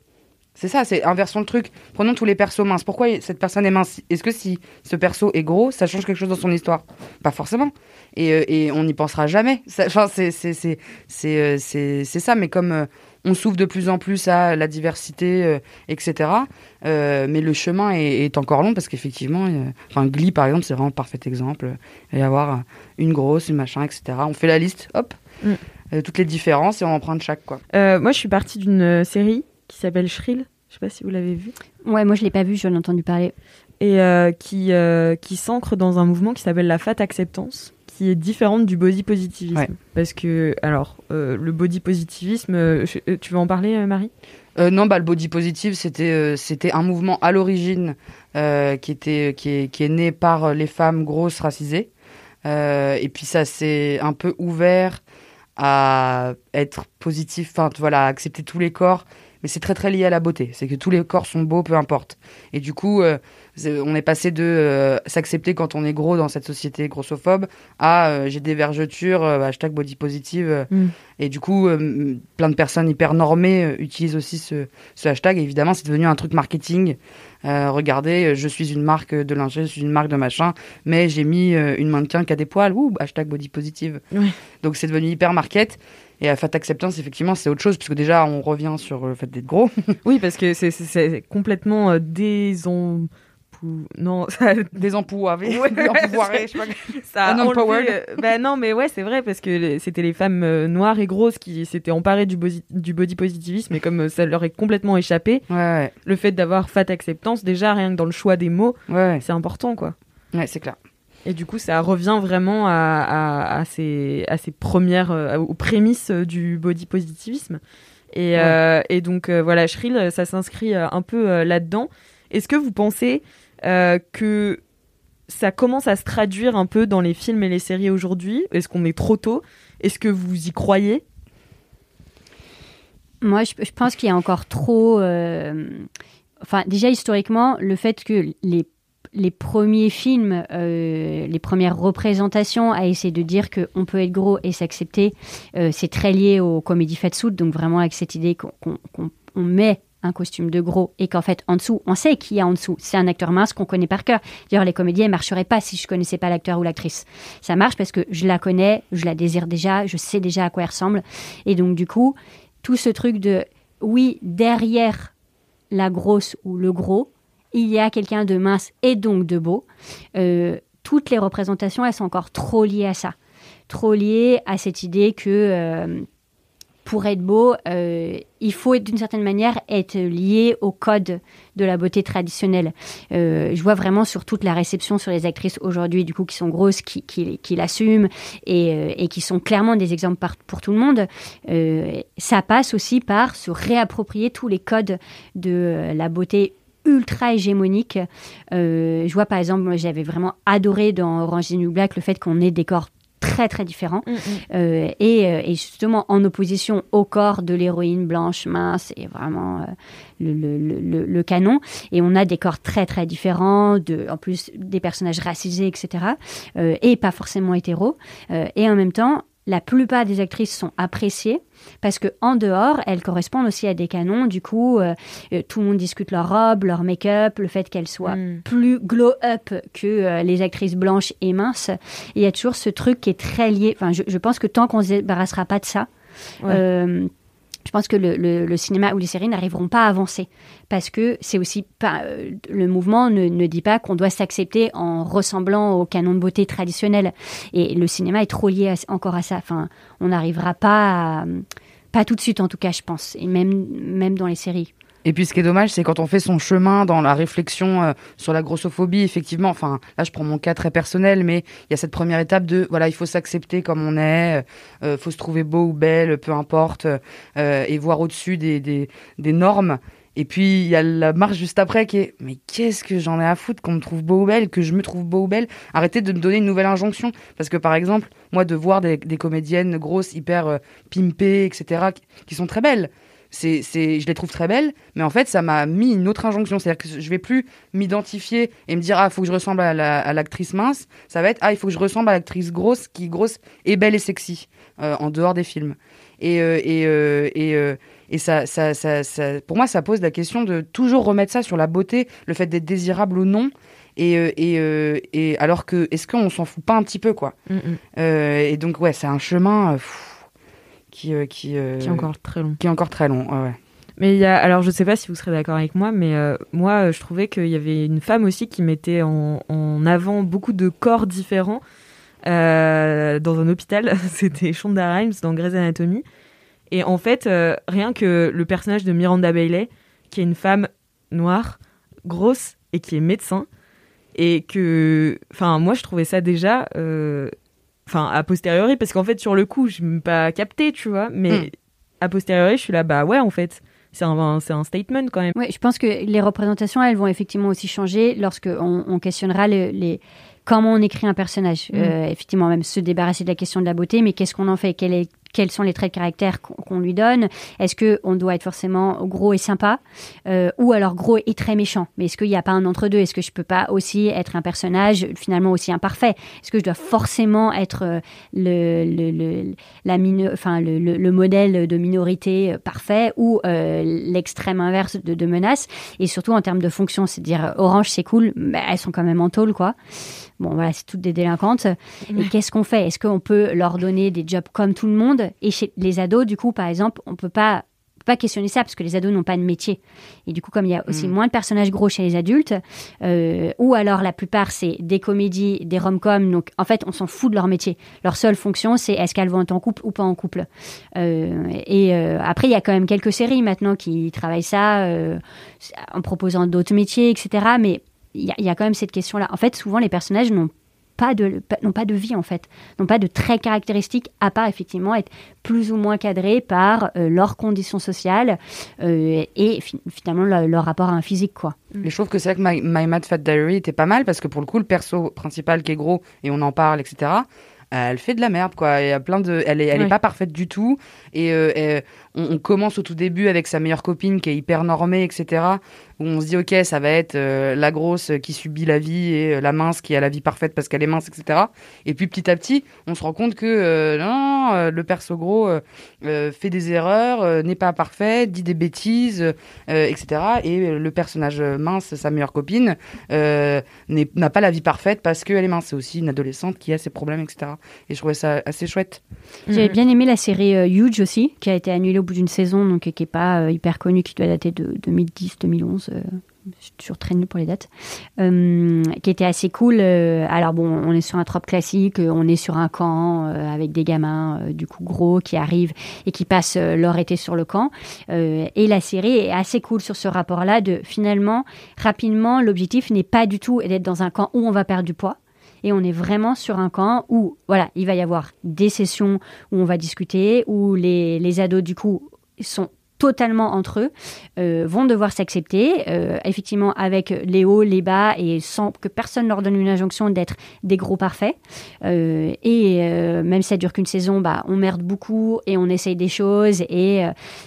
C'est ça, c'est inversons le truc. Prenons tous les persos minces. Pourquoi cette personne est mince? Est-ce que si ce perso est gros, ça change quelque chose dans son histoire? Pas forcément. Et, euh, et on n'y pensera jamais. Enfin, euh, c'est ça. Mais comme euh, on s'ouvre de plus en plus à la diversité, euh, etc. euh, mais le chemin est, encore long parce qu'effectivement, euh, enfin Glee par exemple, c'est vraiment un parfait exemple. Il va y avoir euh, une grosse, une machin, etc. On fait la liste, hop, Mm. Euh, toutes les différences et on en prend de chaque quoi. Euh, moi, je suis partie d'une euh, série qui s'appelle Shrill. Je sais pas si vous l'avez vue. Ouais, moi je l'ai pas vu, j'en ai entendu parler. Et euh, qui, euh, qui s'ancre dans un mouvement qui s'appelle la fat acceptance, qui est différente du body positivisme. Ouais. Parce que, alors, euh, le body positivisme, tu veux en parler, euh, Marie? Euh, non, bah, le body positive, c'était euh, c'était un mouvement à l'origine euh, qui était qui est, qui est né par les femmes grosses racisées. Euh, et puis ça s'est un peu ouvert à être positif, enfin voilà, à accepter tous les corps. Mais c'est très très lié à la beauté. C'est que tous les corps sont beaux, peu importe. Et du coup, euh, on est passé de euh, s'accepter quand on est gros dans cette société grossophobe à euh, j'ai des vergetures, hashtag body positive. Mm. Et du coup, plein de personnes hyper normées utilisent aussi ce, ce hashtag. Et évidemment, c'est devenu un truc marketing. Regardez, je suis une marque de lingerie, je suis une marque de machin, mais j'ai mis une mannequin qui a des poils. Ouh, hashtag body positive. Donc c'est devenu hyper market. Et à Fat Acceptance, effectivement, c'est autre chose, puisque déjà, on revient sur le fait d'être gros. Oui, parce que c'est- complètement euh, désen... Non, ça, Désempouvoiré. Ouais. Désempouvoiré, je sais pas. ça a Unempowered. enlevé, euh, bah non, mais ouais, c'est vrai parce que c'était les femmes euh, noires et grosses qui s'étaient emparées du, body positivisme, et comme euh, ça leur est complètement échappé, Ouais, ouais, le fait d'avoir fat acceptance, déjà rien que dans le choix des mots, c'est important, quoi. Ouais, c'est clair. Et du coup, ça revient vraiment à, à, à ces, à ces premières, euh, aux prémices du body positivisme. Et, Ouais. euh, et donc, euh, voilà, Shrill, ça s'inscrit un peu euh, là-dedans. Est-ce que vous pensez euh, que ça commence à se traduire un peu dans les films et les séries aujourd'hui? Est-ce qu'on est trop tôt? Est-ce que vous y croyez? Moi, je, je pense qu'il y a encore trop. euh, Enfin, déjà historiquement, le fait que les les premiers films, euh, les premières représentations à essayer de dire qu'on peut être gros et s'accepter, euh, c'est très lié aux comédies fatsuit, donc vraiment avec cette idée qu'on qu'on- qu'on- on met un costume de gros et qu'en fait en dessous, on sait qui y a en dessous. C'est un acteur mince qu'on connaît par cœur. D'ailleurs, les comédiens ne marcheraient pas si je connaissais pas l'acteur ou l'actrice. Ça marche parce que je la connais, je la désire déjà, je sais déjà à quoi elle ressemble. Et donc du coup, tout ce truc de oui, derrière la grosse ou le gros, il y a quelqu'un de mince et donc de beau. Euh, toutes les représentations, elles sont encore trop liées à ça. Trop liées à cette idée que euh, pour être beau, euh, il faut d'une certaine manière être lié au code de la beauté traditionnelle. Je vois vraiment sur toute la réception sur les actrices aujourd'hui, du coup, qui sont grosses, qui, l'assument et, qui sont clairement des exemples pour tout le monde. Ça passe aussi par se réapproprier tous les codes de la beauté ultra hégémonique. Euh, je vois par exemple, moi, j'avais vraiment adoré dans Orange is New Black le fait qu'on ait des corps très très différents. Euh, et, euh, et justement en opposition au corps de l'héroïne blanche mince et vraiment euh, le, le- le- le- canon. Et on a des corps très très différents de en plus des personnages racisés etc euh, et pas forcément hétéros. Euh, et en même temps la plupart des actrices sont appréciées parce que en dehors, elles correspondent aussi à des canons. Du coup, euh, euh, tout le monde discute leur robe, leur make-up, le fait qu'elles soient Mm. plus glow-up que euh, les actrices blanches et minces. Il y a toujours ce truc qui est très lié. Enfin, je, je pense que tant qu'on se débarrassera pas de ça, Ouais. euh, je pense que le, cinéma ou les séries n'arriveront pas à avancer parce que c'est aussi euh, le mouvement ne, dit pas qu'on doit s'accepter en ressemblant au canon de beauté traditionnel et le cinéma est trop lié encore à ça. Enfin, on n'arrivera pas pas tout de suite en tout cas, je pense, et même dans les séries. Et puis ce qui est dommage, c'est quand on fait son chemin dans la réflexion euh, sur la grossophobie, effectivement, enfin là je prends mon cas très personnel, mais il y a cette première étape de voilà, il faut s'accepter comme on est, euh, faut se trouver beau ou belle, peu importe, euh, et voir au-dessus des, des, normes. Et puis il y a la marche juste après qui est mais qu'est-ce que j'en ai à foutre qu'on me trouve beau ou belle, que je me trouve beau ou belle? Arrêtez de me donner une nouvelle injonction parce que par exemple moi de voir des, comédiennes grosses hyper euh, pimpées etc qui sont très belles. C'est, c'est, je les trouve très belles, mais en fait, ça m'a mis une autre injonction. C'est-à-dire que je vais plus m'identifier et me dire, ah, il faut que je ressemble à, la, à l'actrice mince. Ça va être, ah, il faut que je ressemble à l'actrice grosse, qui grosse et belle et sexy, euh, en dehors des films. Et, euh, et, euh, et, et ça, ça, ça, ça, pour moi, ça pose la question de toujours remettre ça sur la beauté, le fait d'être désirable ou non. Et, et, et alors que, est-ce qu'on s'en fout pas un petit peu, quoi? Mm, mm. Et donc, ouais, c'est un chemin pff, qui, euh, qui, euh, Qui est encore très long. qui est encore très long. ouais, ouais. Mais il y a, alors je sais pas si vous serez d'accord avec moi, mais euh, moi je trouvais qu'il y avait une femme aussi qui mettait en, en avant beaucoup de corps différents euh, dans un hôpital. C'était Shonda Rhimes dans Grey's Anatomy. Et en fait, euh, rien que le personnage de Miranda Bailey, qui est une femme noire, grosse et qui est médecin, et que, enfin, moi je trouvais ça déjà, enfin, a posteriori, parce qu'en fait sur le coup, je m'ai pas capté, tu vois, mais Mm. a posteriori, je suis là, bah ouais, en fait, c'est un, un statement quand même. Oui, je pense que les représentations, elles vont effectivement aussi changer lorsque on, on questionnera les comment on écrit un personnage. Mm. Euh, effectivement, même se débarrasser de la question de la beauté, mais qu'est-ce qu'on en fait? Quel est- Quels sont les traits de caractère qu'on lui donne. Est-ce que on doit être forcément gros et sympa, euh, ou alors gros et très méchant? Mais est-ce qu'il n'y a pas un entre deux Est-ce que je peux pas aussi être un personnage finalement aussi imparfait? Est-ce que je dois forcément être euh, le, la mino- enfin le, le- le modèle de minorité euh, parfait ou l'extrême inverse de, de menace? Et surtout en termes de fonction c'est à dire euh, orange c'est cool mais elles sont quand même en tôle quoi bon voilà c'est toutes des délinquantes. Et qu'est-ce qu'on fait? Est-ce qu'on peut leur donner des jobs comme tout le monde? Et chez les ados du coup par exemple on peut pas on peut pas questionner ça parce que les ados n'ont pas de métier. Et du coup comme il y a aussi moins de personnages gros chez les adultes euh, ou alors la plupart c'est des comédies des rom-coms donc en fait on s'en fout de leur métier. Leur seule fonction c'est est-ce qu'elles vont être en couple ou pas en couple. Euh, et euh, après, il y a quand même quelques séries maintenant qui travaillent ça en proposant d'autres métiers, etc. Mais il y, a- il y a quand même cette question-là. En fait, souvent, les personnages n'ont pas de n'ont pas de vie en fait, n'ont pas de traits caractéristiques à part effectivement être plus ou moins cadrés par euh, leurs conditions sociales euh, et fi- finalement leur, leur rapport à un physique quoi. Et je trouve que c'est vrai que My, My Mad Fat Diary était pas mal parce que pour le coup, le perso principal qui est gros et on en parle, etc. euh, Elle fait de la merde, quoi. Il y a plein de, elle est, elle est pas parfaite du tout. Et euh, on commence au tout début avec sa meilleure copine qui est hyper normée, etc. Où on se dit ok, ça va être euh, la grosse qui subit la vie et euh, la mince qui a la vie parfaite parce qu'elle est mince, etc. Et puis petit à petit, on se rend compte que euh, non, le perso gros euh, euh, fait des erreurs, euh, n'est pas parfait, dit des bêtises, euh, etc. Et euh, le personnage mince, sa meilleure copine, euh, n'a pas la vie parfaite parce qu'elle est mince. C'est aussi une adolescente qui a ses problèmes, etc. Et je trouvais ça assez chouette. J'avais bien aimé la série euh, Huge aussi, qui a été annulée au bout d'une saison, donc qui est pas euh, hyper connue, qui doit dater de 2010-2011. Euh, je suis toujours très nulle pour les dates. Euh, qui était assez cool. euh, alors bon, on est sur un trope classique, on est sur un camp avec des gamins du coup gros qui arrivent et qui passent leur été sur le camp. Et la série est assez cool sur ce rapport-là de finalement, rapidement, l'objectif n'est pas du tout d'être dans un camp où on va perdre du poids et on est vraiment sur un camp où voilà il va y avoir des sessions où on va discuter où les, les ados du coup sont totalement entre eux, euh, vont devoir s'accepter, euh, effectivement avec les hauts, les bas, et sans que personne leur donne une injonction d'être des gros parfaits. Euh, et même si ça dure qu'une saison, bah, on merde beaucoup et on essaye des choses. Et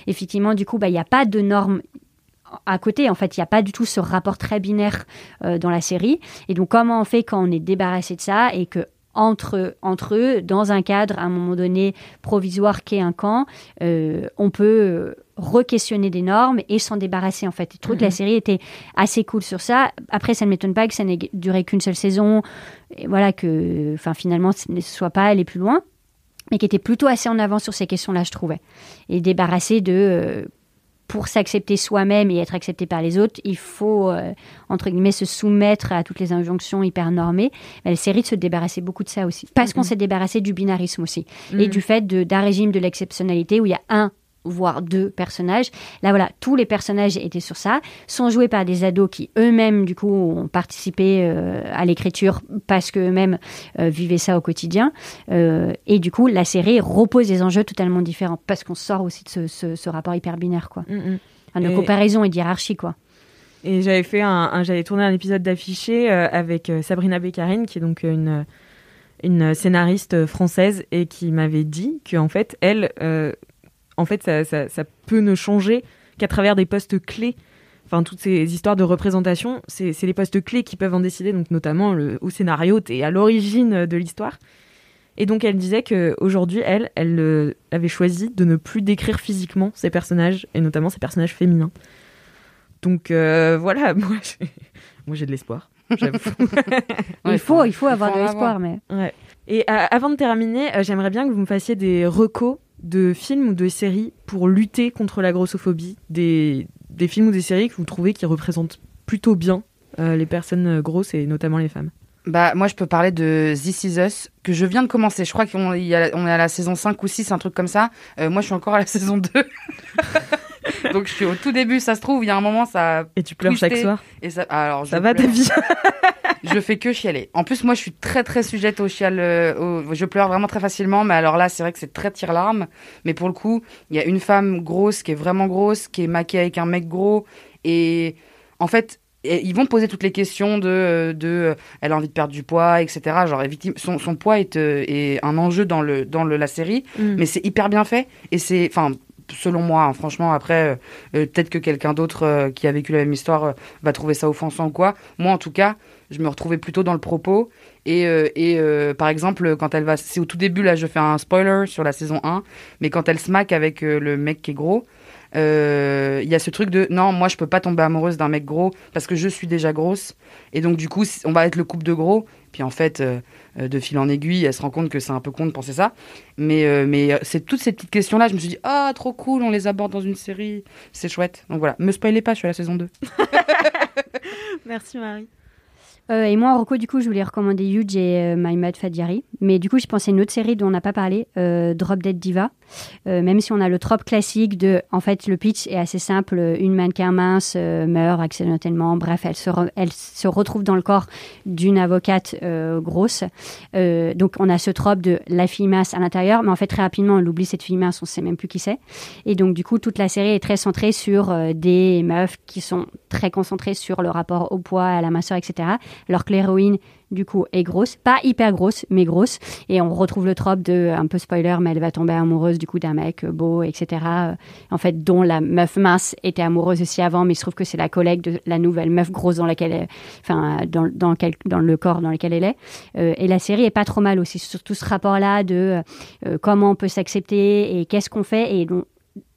effectivement, du coup, bah, il n'y a pas de normes à côté, en fait, il n'y a pas du tout ce rapport très binaire dans la série. Et donc, comment on fait quand on est débarrassé de ça et que entre, entre eux, dans un cadre, à un moment donné, provisoire qu'est un camp, on peut re-questionner des normes et s'en débarrasser, en fait. Je trouve que la Mhm. série était assez cool sur ça. Après, ça ne m'étonne pas que ça n'ait duré qu'une seule saison. Et voilà, que enfin, finalement, ce ne soit pas aller plus loin mais qui était plutôt assez en avant sur ces questions-là, je trouvais. Et débarrassé de... euh, pour s'accepter soi-même et être accepté par les autres, il faut, euh, entre guillemets, se soumettre à toutes les injonctions hyper normées. Mais la série se débarrassait beaucoup de ça aussi. Parce qu'on Mhm. s'est débarrassé du binarisme aussi. Et Mhm. du fait d'un régime de l'exceptionnalité où il y a un voire deux personnages. Là, voilà, tous les personnages étaient sur ça, sont joués par des ados qui eux-mêmes, du coup, ont participé euh, à l'écriture parce qu'eux-mêmes euh, vivaient ça au quotidien. Euh, et du coup, la série repose des enjeux totalement différents parce qu'on sort aussi de ce, ce- ce rapport hyper binaire, quoi. Mm, mm. Enfin, de Et- comparaison et d'hierarchie, quoi. Et j'avais fait un, un- j'avais tourné un épisode d'affiché avec Sabrina Beccarine, qui est donc une une scénariste française et qui m'avait dit que en fait elle, euh, en fait ça, ça, ça peut ne changer qu'à travers des postes clés. Enfin toutes ces histoires de représentation, c'est les postes clés qui peuvent en décider. Donc notamment le, au scénario, t'es à l'origine de l'histoire. Et donc elle disait que aujourd'hui elle, elle euh, avait choisi de ne plus décrire physiquement ses personnages et notamment ses personnages féminins. Donc euh, voilà, moi j'ai, moi j'ai de l'espoir. J'avoue. il, faut, il faut avoir faut de l'espoir, mais. Ouais. Et euh, avant de terminer, euh, j'aimerais bien que vous me fassiez des recos de films ou de séries pour lutter contre la grossophobie, des, des films ou des séries que vous trouvez qui représentent plutôt bien euh, les personnes euh, grosses et notamment les femmes. Bah, moi, je peux parler de This Is Us, que je viens de commencer. Je crois qu'on est à la saison 5 ou 6, un truc comme ça. Euh, moi, je suis encore à la saison 2. Donc, je suis au tout début, ça se trouve. Il y a un moment, ça. a Et tu pleures chaque soir Et ça, alors, Ça va ta vie? Je fais que chialer. En plus, moi, je suis très, très sujette au chial. euh, Je pleure vraiment très facilement. Mais alors là, c'est vrai que c'est très tire-larme. Mais pour le coup, il y a une femme grosse qui est vraiment grosse, qui est maquillée avec un mec gros. Et en fait, et ils vont poser toutes les questions de, euh, de euh, elle a envie de perdre du poid, etc. Genre, victime, son, son poids est, est un enjeu dans, le, dans le, la série. Mm. Mais c'est hyper bien fait. Et c'est, enfin, selon moi, hein, franchement, après, euh, euh, peut-être que quelqu'un d'autre euh, qui a vécu la même histoire va trouver ça offensant ou quoi. Moi, en tout cas, je me retrouvais plutôt dans le propos. Et, et par exemple, quand elle va. C'est au tout début, là, je fais un spoiler sur la saison 1. Mais quand elle se maque avec le mec qui est gros. Il y a ce truc de non, moi je peux pas tomber amoureuse d'un mec gros parce que je suis déjà grosse et donc du coup on va être le couple de gros. Puis en fait, euh, euh, de fil en aiguille, elle se rend compte que c'est un peu con de penser ça. Mais, euh, mais c'est toutes ces petites questions-là, je me suis dit, ah, trop cool, on les aborde dans une série, c'est chouette. Donc voilà, me spoilez pas, je suis à la saison 2. Merci Marie. Euh, et moi, en Rocco, du coup, je voulais recommander Huge et euh, My Mad Fat Diary. Mais du coup, je pensais à une autre série dont on n'a pas parlé, euh, Drop Dead Diva. Euh, même si on a le trope classique de, en fait, le pitch est assez simple. Une mannequin mince meurt accidentellement. Bref, elle se, retrouve dans le corps d'une avocate grosse. Donc, on a ce trope de la fille mince à l'intérieur. Mais en fait, très rapidement, on oublie cette fille mince. On sait même plus qui c'est. Et donc, du coup, toute la série est très centrée sur des meufs qui sont très concentrées sur le rapport au poids, à la minceur, etc. Alors que l'héroïne, du coup, est grosse. Pas hyper grosse, mais grosse. Et on retrouve le trope de, un peu spoiler, mais elle va tomber amoureuse, du coup, d'un mec euh, beau, etc. Euh, En fait, dont la meuf mince était amoureuse aussi avant, mais il se trouve que c'est la collègue de la nouvelle meuf grosse dans laquelle elle- enfin, dans, dans, quel- dans le corps dans lequel elle est. Euh, et la série est pas trop mal aussi, surtout ce rapport-là de comment on peut s'accepter et qu'est-ce qu'on fait. Et donc,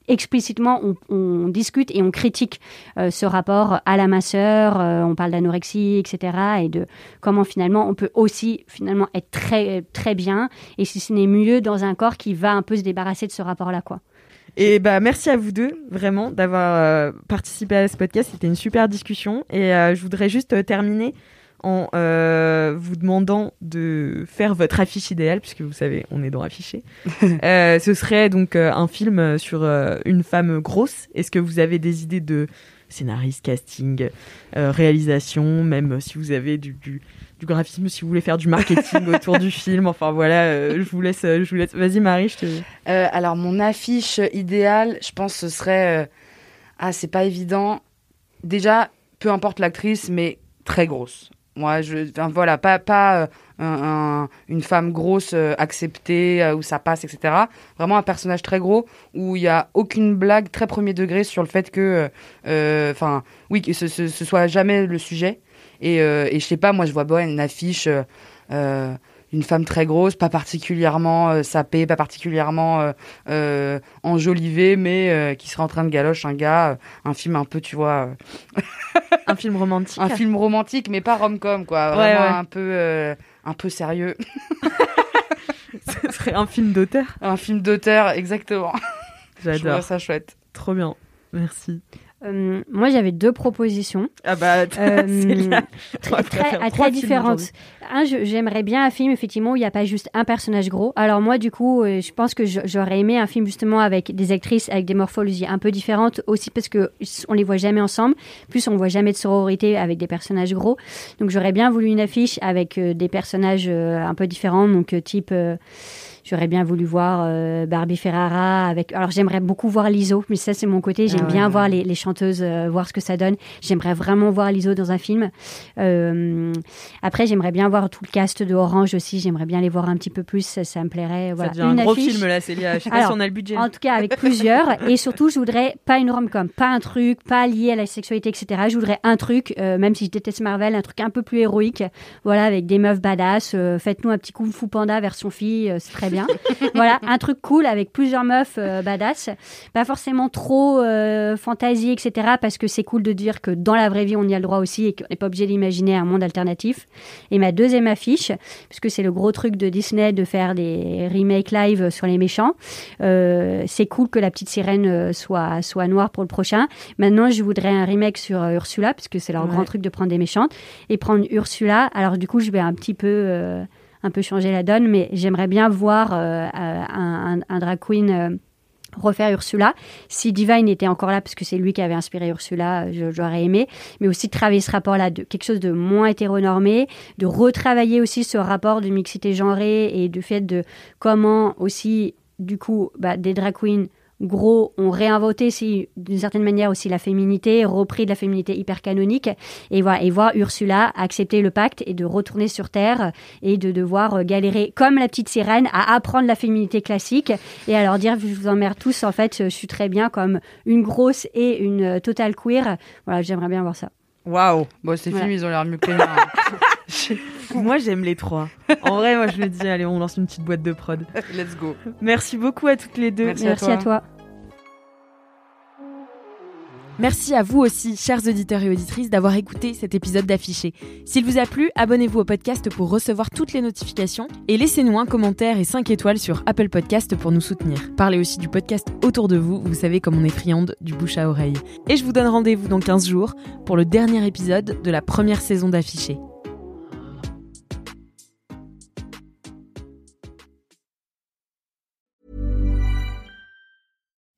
explicitement, on, discute et on critique euh, ce rapport à la minceur, euh, on parle d'anorexie, etc. Et de comment finalement on peut aussi finalement être très, très bien, et si ce n'est mieux dans un corps qui va un peu se débarrasser de ce rapport-là. quoi. Et bah merci à vous deux vraiment d'avoir euh, participé à ce podcast. C'était une super discussion et je voudrais juste terminer en euh, vous demandant de faire votre affiche idéale puisque vous savez on est dans affiché. Euh, ce serait donc euh, un film sur une femme grosse. Est-ce que vous avez des idées de scénariste, casting, réalisation, même si vous avez du, du, du graphisme, si vous voulez faire du marketing autour du film. Enfin voilà, je vous laisse, je vous laisse. Vas-y Marie, je te. Alors, mon affiche idéale, je pense ce serait. Ah, c'est pas évident. Déjà, peu importe l'actrice, mais très grosse. Moi, je. Enfin, voilà, pas, pas euh, un- un- une femme grosse euh, acceptée, euh, où ça passe, etc. Vraiment un personnage très gros, où il y a aucune blague très premier degré sur le fait que. euh, euh, Enfin, oui, que ce, ce, ce soit jamais le sujet. Et, et je sais pas, moi, je vois bon, une affiche. Une femme très grosse, pas particulièrement euh, sapée, pas particulièrement euh, euh, enjolivée, mais qui serait en train de galoche un gars, un film un peu, tu vois, Un film romantique. un film romantique, mais pas rom-com, quoi, Ouais, vraiment ouais. un peu, un peu sérieux, Ce serait un film d'auteur. un film d'auteur, exactement. Je J'adore. trouve ça chouette. Trop bien. Merci. Euh, moi, j'avais deux propositions. Ah bah, Euh, très, différentes. Un, j'aimerais bien un film effectivement où il n'y a pas juste un personnage gros. Alors moi, du coup, euh, je pense que j'aurais aimé un film justement avec des actrices avec des morphologies un peu différentes aussi parce que on les voit jamais ensemble. Plus on voit jamais de sororité avec des personnages gros. Donc j'aurais bien voulu une affiche avec des personnages un peu différents, donc type. J'aurais bien voulu voir euh, Barbie Ferrara avec. Alors j'aimerais beaucoup voir Liso, mais ça c'est mon côté. J'aime Ah ouais, bien ouais. voir les, les chanteuses, euh, voir ce que ça donne. J'aimerais vraiment voir Liso dans un film. Euh, après j'aimerais bien voir tout le cast de Orange aussi. J'aimerais bien les voir un petit peu plus. Ça, ça me plairait. Voilà. Ça devient Une un gros affiche. film là, Célia. Je sais pas Alors, si on a le budget. En tout cas, avec plusieurs. et surtout, je voudrais pas une rom-com, pas un truc, pas lié à la sexualité, etc. Je voudrais un truc, même si je déteste Marvel, un truc un peu plus héroïque. Voilà, avec des meufs badass. Faites-nous un petit Kung Fu Panda version fille, c'est très bien. Voilà, un truc cool avec plusieurs meufs euh, badass. Pas forcément trop euh, fantasy, etc. Parce que c'est cool de dire que dans la vraie vie, on y a le droit aussi et qu'on n'est pas obligé d'imaginer un monde alternatif. Et ma deuxième affiche, puisque c'est le gros truc de Disney de faire des remakes live sur les méchants. Euh, c'est cool que la petite sirène soit, soit noire pour le prochain. Maintenant, je voudrais un remake sur Ursula, puisque c'est leur Ouais. grand truc de prendre des méchantes. Et prendre Ursula. Alors, du coup, je vais un petit peu. Un peu changer la donne, mais j'aimerais bien voir euh, euh, un, un- drag queen euh, refaire Ursula. Si Divine était encore là, parce que c'est lui qui avait inspiré Ursula, j'aurais aimé, mais aussi travailler ce rapport-là, de quelque chose de moins hétéronormé, de retravailler aussi ce rapport de mixité genrée et du fait de comment aussi, du coup, bah, des drag queens gros ont réinventé si, d'une certaine manière aussi la féminité, repris de la féminité hyper canonique et voilà et voir Ursula accepter le pacte et de retourner sur terre et de devoir euh, galérer comme la petite sirène à apprendre la féminité classique et à leur dire je vous emmerde tous en fait je suis très bien comme une grosse et une euh, totale queer voilà j'aimerais bien voir ça Waouh. Bon, ces Voilà. films, ils ont l'air mieux que les miens. Moi, j'aime les trois. En vrai, moi, je me dis, allez, on lance une petite boîte de prod. Let's go. Merci beaucoup à toutes les deux. Merci merci, à toi. Merci à vous aussi, chers auditeurs et auditrices, d'avoir écouté cet épisode d'Affiché. S'il vous a plu, abonnez-vous au podcast pour recevoir toutes les notifications et laissez-nous un commentaire et 5 étoiles sur Apple Podcast pour nous soutenir. Parlez aussi du podcast autour de vous, vous savez comme on est friande du bouche à oreille. Et je vous donne rendez-vous dans 15 jours pour le dernier épisode de la première saison d'Affiché.